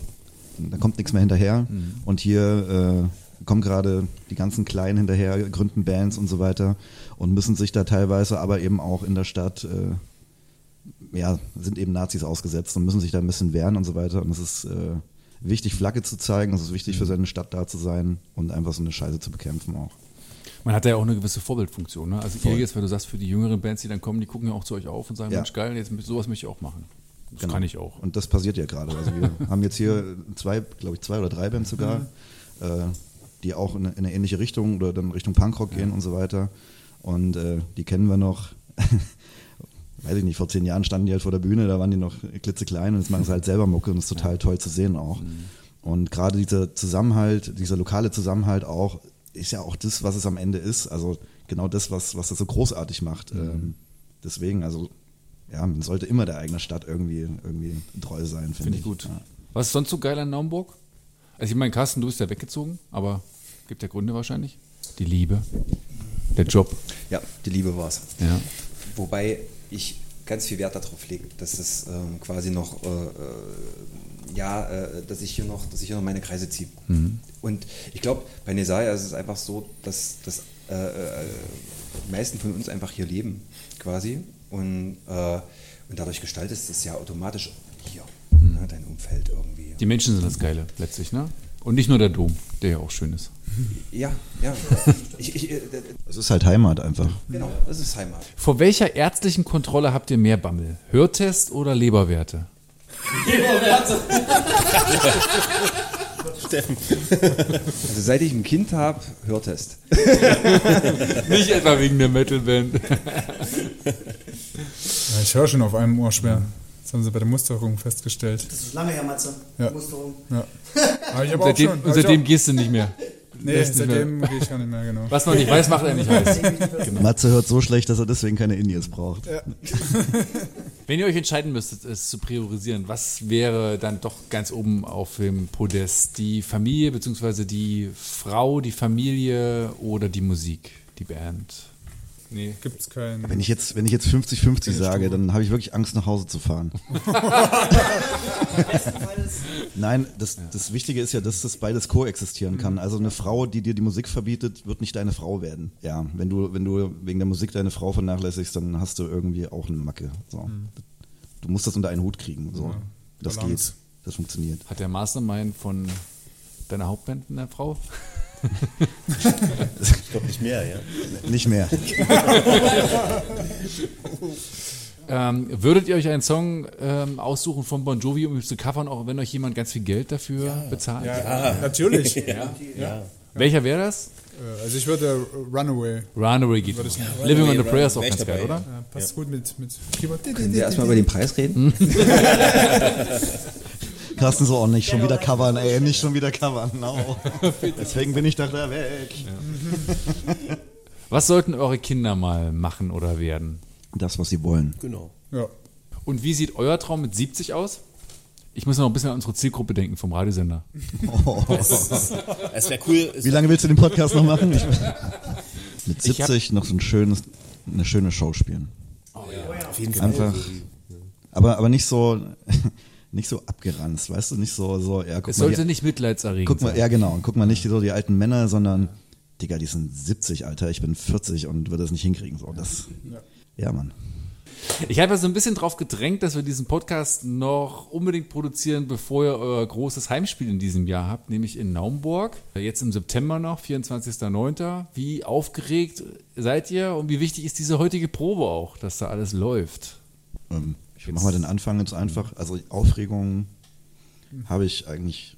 da kommt nichts mehr hinterher. Und hier äh, kommen gerade die ganzen Kleinen hinterher, gründen Bands und so weiter und müssen sich da teilweise aber eben auch in der Stadt, äh, ja, sind eben Nazis ausgesetzt und müssen sich da ein bisschen wehren und so weiter. Und es ist äh, wichtig, Flagge zu zeigen, es ist wichtig für seine Stadt da zu sein und einfach so eine Scheiße zu bekämpfen auch. Man hat ja auch eine gewisse Vorbildfunktion. Ne? Also Voll. ihr jetzt, weil du sagst, für die jüngeren Bands, die dann kommen, die gucken ja auch zu euch auf und sagen, Ja. Mensch, geil, jetzt, sowas möchte ich auch machen. Das Genau. kann ich auch. Und das passiert ja gerade. Also wir haben jetzt hier zwei, glaube ich, zwei oder drei Bands sogar, Mhm. äh, die auch in eine, in eine ähnliche Richtung oder dann Richtung Punkrock gehen und so weiter. Und äh, die kennen wir noch. Weiß ich nicht, vor zehn Jahren standen die halt vor der Bühne, da waren die noch klitzeklein und jetzt machen sie halt selber Mucke und das ist total toll zu sehen auch. Mhm. Und gerade dieser Zusammenhalt, dieser lokale Zusammenhalt auch, ist ja auch das, was es am Ende ist. Also genau das, was, was das so großartig macht. Mhm. Ähm, deswegen, also ja, man sollte immer der eigenen Stadt irgendwie, irgendwie treu sein, finde Finde ich ich. gut. Ja. Was ist sonst so geil an Naumburg? Also ich meine, Carsten, du bist ja weggezogen, aber gibt ja Gründe wahrscheinlich. Die Liebe, der Job. Ja, die Liebe war's. Ja. Wobei ich ganz viel Wert darauf lege, dass es ähm, quasi noch, äh, äh, ja, äh, dass ich hier noch, dass ich hier noch meine Kreise ziehe. Mhm. Und ich glaube, bei Nesaya ist es einfach so, dass, dass äh, äh, die meisten von uns einfach hier leben, quasi. Und, äh, und dadurch gestaltest du es ja automatisch hier, Mhm. ne, dein Umfeld irgendwie. Die Menschen sind das Geile letztlich, ne? Und nicht nur der Dom, der ja auch schön ist. Ja, ja. ich, ich, äh, Es ist halt Heimat einfach. genau, das ist Heimat. Vor welcher ärztlichen Kontrolle habt ihr mehr Bammel? Hörtest oder Leberwerte? Steffen. Also seit ich ein Kind habe, Hörtest. Nicht etwa wegen der Metalband. Ja, ich höre schon auf einem Ohr schwer. Das haben sie bei der Musterung festgestellt. Das ist lange her, Matze. Ja. Musterung. Ja. Aber ich auch seitdem schon. und hab ich seitdem auch, gehst du nicht mehr. nee, seitdem gehe ich gar nicht mehr, genau. Was man nicht weiß, macht er nicht weiß. Matze hört so schlecht, dass er deswegen keine Indies braucht. Wenn ihr euch entscheiden müsstet, es zu priorisieren, was wäre dann doch ganz oben auf dem Podest? Die Familie bzw. die Frau, die Familie oder die Musik, die Band? Nee. Gibt's keinen. Wenn ich jetzt, wenn ich jetzt 50-50 sage, dann habe ich wirklich Angst, nach Hause zu fahren. Nein, das, das Wichtige ist ja, dass das beides koexistieren kann. Also eine Frau, die dir die Musik verbietet, wird nicht deine Frau werden. Ja, wenn du, wenn du wegen der Musik deine Frau vernachlässigst, dann hast du irgendwie auch eine Macke. So. Du musst das unter einen Hut kriegen. So. Ja, Das Balance. geht. Das funktioniert. Hat der Mastermind von deiner Hauptband eine Frau? Ich glaube nicht mehr, ja. Nicht mehr. Ähm, würdet ihr euch einen Song ähm, aussuchen von Bon Jovi, um ihn zu covern, auch wenn euch jemand ganz viel Geld dafür bezahlt? Ja, natürlich. Ja, ja. Welcher wäre das? Äh, Also ich würde Runaway. Runaway geht. Nehmen. Living on the Runaway, Prayer ist auch ganz geil, oder? Ja, passt gut mit, mit Keyboard. Können wir erstmal über den Preis reden? Carsten so, oh, nicht schon wieder covern, ey, nicht schon wieder covern. No. Deswegen bin ich doch da weg. Was sollten eure Kinder mal machen oder werden? Das, was sie wollen. Genau. Ja. Und wie sieht euer Traum mit 70 aus? Ich muss noch ein bisschen an unsere Zielgruppe denken vom Radiosender. Es wäre cool. es Wie lange willst du den Podcast noch machen? Ich, mit Ich hab- 70 noch so ein schönes, eine schöne Show spielen. auf jeden Fall. Einfach. Aber, aber nicht so, nicht so abgeranzt, weißt du, nicht so, so, ja, guck Es mal, sollte die, nicht mitleidserregend guck mal, sein. ja genau, und guck mal nicht so die alten Männer, sondern, Digga, die sind 70, Alter, ich bin 40 und würde das nicht hinkriegen, so, das, ja, Mann. Ich habe ja so ein bisschen drauf gedrängt, dass wir diesen Podcast noch unbedingt produzieren, bevor ihr euer großes Heimspiel in diesem Jahr habt, nämlich in Naumburg. Jetzt im September noch, 24.09. Wie aufgeregt seid ihr und wie wichtig ist diese heutige Probe auch, dass da alles läuft? Ähm, ich mach mal den Anfang jetzt einfach, also die Aufregung habe ich eigentlich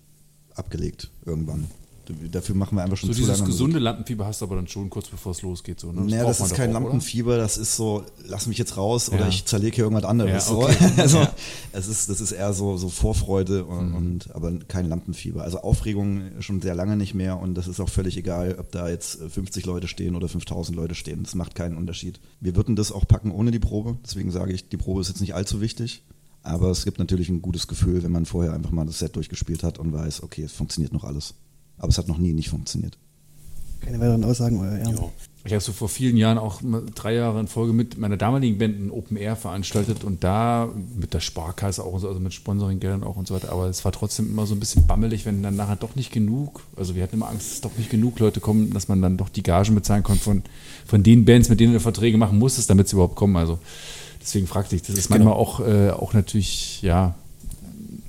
abgelegt irgendwann. Dafür machen wir einfach schon So zu dieses lange gesunde Lampenfieber hast du aber dann schon kurz bevor es losgeht. So, ne? Naja, braucht das ist kein auch, oder? Lampenfieber, das ist so, lass mich jetzt raus oder Ja. ich zerlege hier irgendwas anderes. Ja, okay. so. Also Ja. es ist, das ist eher so, so Vorfreude und, Mhm. und aber kein Lampenfieber. Also Aufregung schon sehr lange nicht mehr und das ist auch völlig egal, ob da jetzt 50 Leute stehen oder 5000 Leute stehen. Das macht keinen Unterschied. Wir würden das auch packen ohne die Probe, deswegen sage ich, die Probe ist jetzt nicht allzu wichtig. Aber es gibt natürlich ein gutes Gefühl, wenn man vorher einfach mal das Set durchgespielt hat und weiß, okay, es funktioniert noch alles. Aber es hat noch nie nicht funktioniert. Keine weiteren Aussagen, euer Ehren. Ich habe so vor vielen Jahren auch drei Jahre in Folge mit meiner damaligen Band ein Open Air veranstaltet und da mit der Sparkasse auch, und so, also mit Sponsoringgeldern auch und so weiter. Aber es war trotzdem immer so ein bisschen bammelig, wenn dann nachher doch nicht genug, also wir hatten immer Angst, dass doch nicht genug Leute kommen, dass man dann doch die Gagen bezahlen konnte von, von den Bands, mit denen du Verträge machen musstest, damit sie überhaupt kommen. Also deswegen fragte ich, das ist manchmal auch, äh, auch natürlich, ja,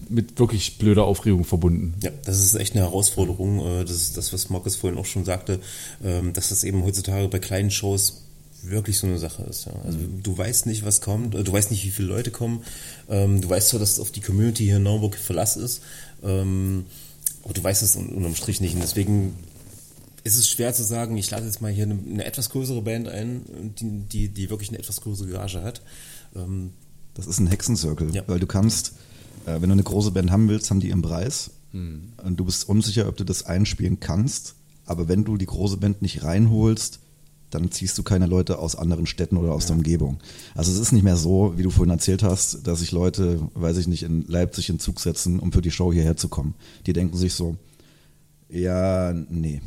mit wirklich blöder Aufregung verbunden. Ja, das ist echt eine Herausforderung. äh, Das ist das, was Markus vorhin auch schon sagte, ähm, dass das eben heutzutage bei kleinen Shows wirklich so eine Sache ist. Ja. Also du weißt nicht, was kommt, äh, du weißt nicht, wie viele Leute kommen. Ähm, Du weißt zwar, dass auf die Community hier in Naumburg Verlass ist, ähm, aber du weißt es un- unterm Strich nicht. Und deswegen ist es schwer zu sagen, ich lade jetzt mal hier eine, eine etwas größere Band ein, die, die, die wirklich eine etwas größere Gage hat. Das ist ein Hexencircle, Ja. weil du kannst, äh, wenn du eine große Band haben willst, haben die ihren Preis. Und du bist unsicher, ob du das einspielen kannst. Aber wenn du die große Band nicht reinholst, dann ziehst du keine Leute aus anderen Städten oder aus der Umgebung. Also es ist nicht mehr so, wie du vorhin erzählt hast, dass sich Leute, weiß ich nicht, in Leipzig in Zug setzen, um für die Show hierher zu kommen. Die denken sich so, ja, nee.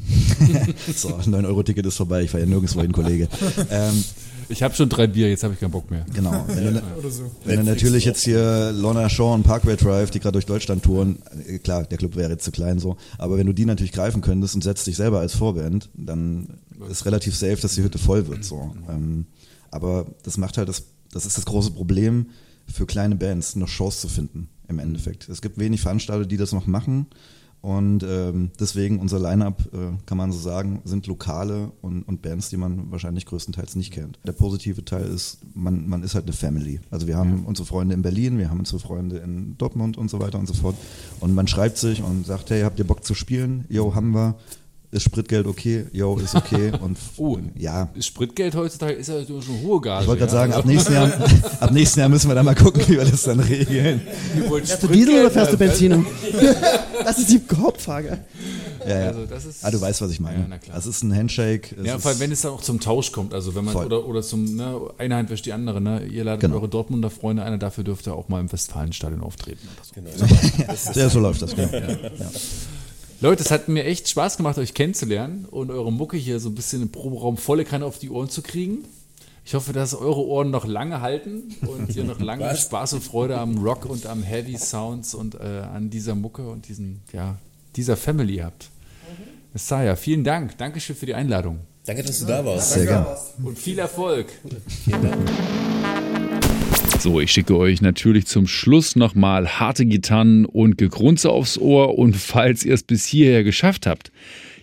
so, 9-Euro-Ticket ist vorbei, ich war ja nirgendwo hin, Kollege. Ähm, Ich habe schon drei Bier, jetzt habe ich keinen Bock mehr. Genau. Wenn du, Oder so. wenn du natürlich jetzt hier Lorna Shaw und Parkway Drive, die gerade durch Deutschland touren, äh, klar, der Club wäre jetzt zu klein so, aber wenn du die natürlich greifen könntest und setzt dich selber als Vorband, dann ist relativ safe, dass die Hütte voll wird. So. Ähm, aber das macht halt das, das ist das große Problem für kleine Bands, noch Shows zu finden im Endeffekt. Es gibt wenig Veranstalter, die das noch machen. Und ähm, deswegen unser Line-Up, äh, kann man so sagen, sind Lokale und, und Bands, die man wahrscheinlich größtenteils nicht kennt. Der positive Teil ist, man, man ist halt eine Family. Also wir haben unsere Freunde in Berlin, wir haben unsere Freunde in Dortmund und so weiter und so fort. Und man schreibt sich und sagt, hey, habt ihr Bock zu spielen? Jo, haben wir. Ist Spritgeld okay? Jo, ist okay. Und Oh, ja, Das Spritgeld heutzutage ist ja schon eine hohe Gage. ich wollte gerade ja. sagen, ab nächsten, Jahr, ab nächsten Jahr müssen wir dann mal gucken, wie wir das dann regeln. Ihr Fährst du Diesel oder fährst du Spritgeld, Benziner? das ist die Hauptfrage. Ja, ja. Also das ist- ah, du weißt, was ich meine. Ja, na klar. Das ist ein Handshake. Ja, ist- vor allem, wenn es dann auch zum Tausch kommt, also wenn man Voll. oder, oder zum, ne, eine Hand wäscht die andere, ne? Ihr ladet Genau. eure Dortmunder Freunde, einer dafür dürfte auch mal im Westfalenstadion auftreten. Oder so. ja, so läuft das, genau. Leute, es hat mir echt Spaß gemacht, euch kennenzulernen und eure Mucke hier so ein bisschen im Proberaum volle Kanne auf die Ohren zu kriegen. Ich hoffe, dass eure Ohren noch lange halten und ihr noch lange Spaß und Freude am Rock und am Heavy Sounds und äh, an dieser Mucke und diesen, ja, dieser Family habt. Messiah, vielen Dank. Dankeschön für die Einladung. danke, dass du da warst. Sehr gerne. Und viel Erfolg. Vielen Dank. So, ich schicke euch natürlich zum Schluss nochmal harte Gitarren und Gegrunze aufs Ohr und falls ihr es bis hierher geschafft habt,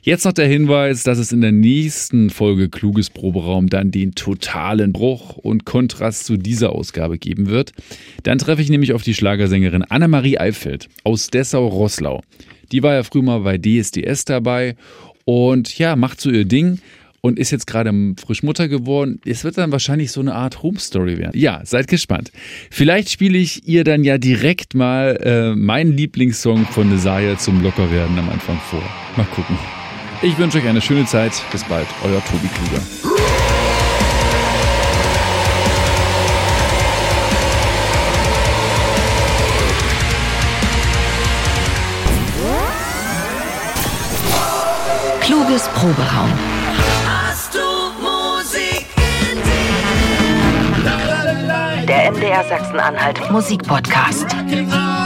Jetzt noch der Hinweis, dass es in der nächsten Folge Kluges Proberaum dann den totalen Bruch und Kontrast zu dieser Ausgabe geben wird. Dann treffe ich nämlich auf die Schlagersängerin Annemarie Eifeld aus Dessau-Rosslau. Die war ja früher mal bei DSDS dabei und ja, macht so ihr Ding und ist jetzt gerade frisch Mutter geworden. Es wird dann wahrscheinlich so eine Art Home Story werden. Ja, seid gespannt. Vielleicht spiele ich ihr dann ja direkt mal äh, meinen Lieblingssong von Nesaya zum Lockerwerden am Anfang vor. Mal gucken. Ich wünsche euch eine schöne Zeit. Bis bald, euer Tobi Kluger. Kluges Proberaum. MDR Sachsen-Anhalt Musikpodcast.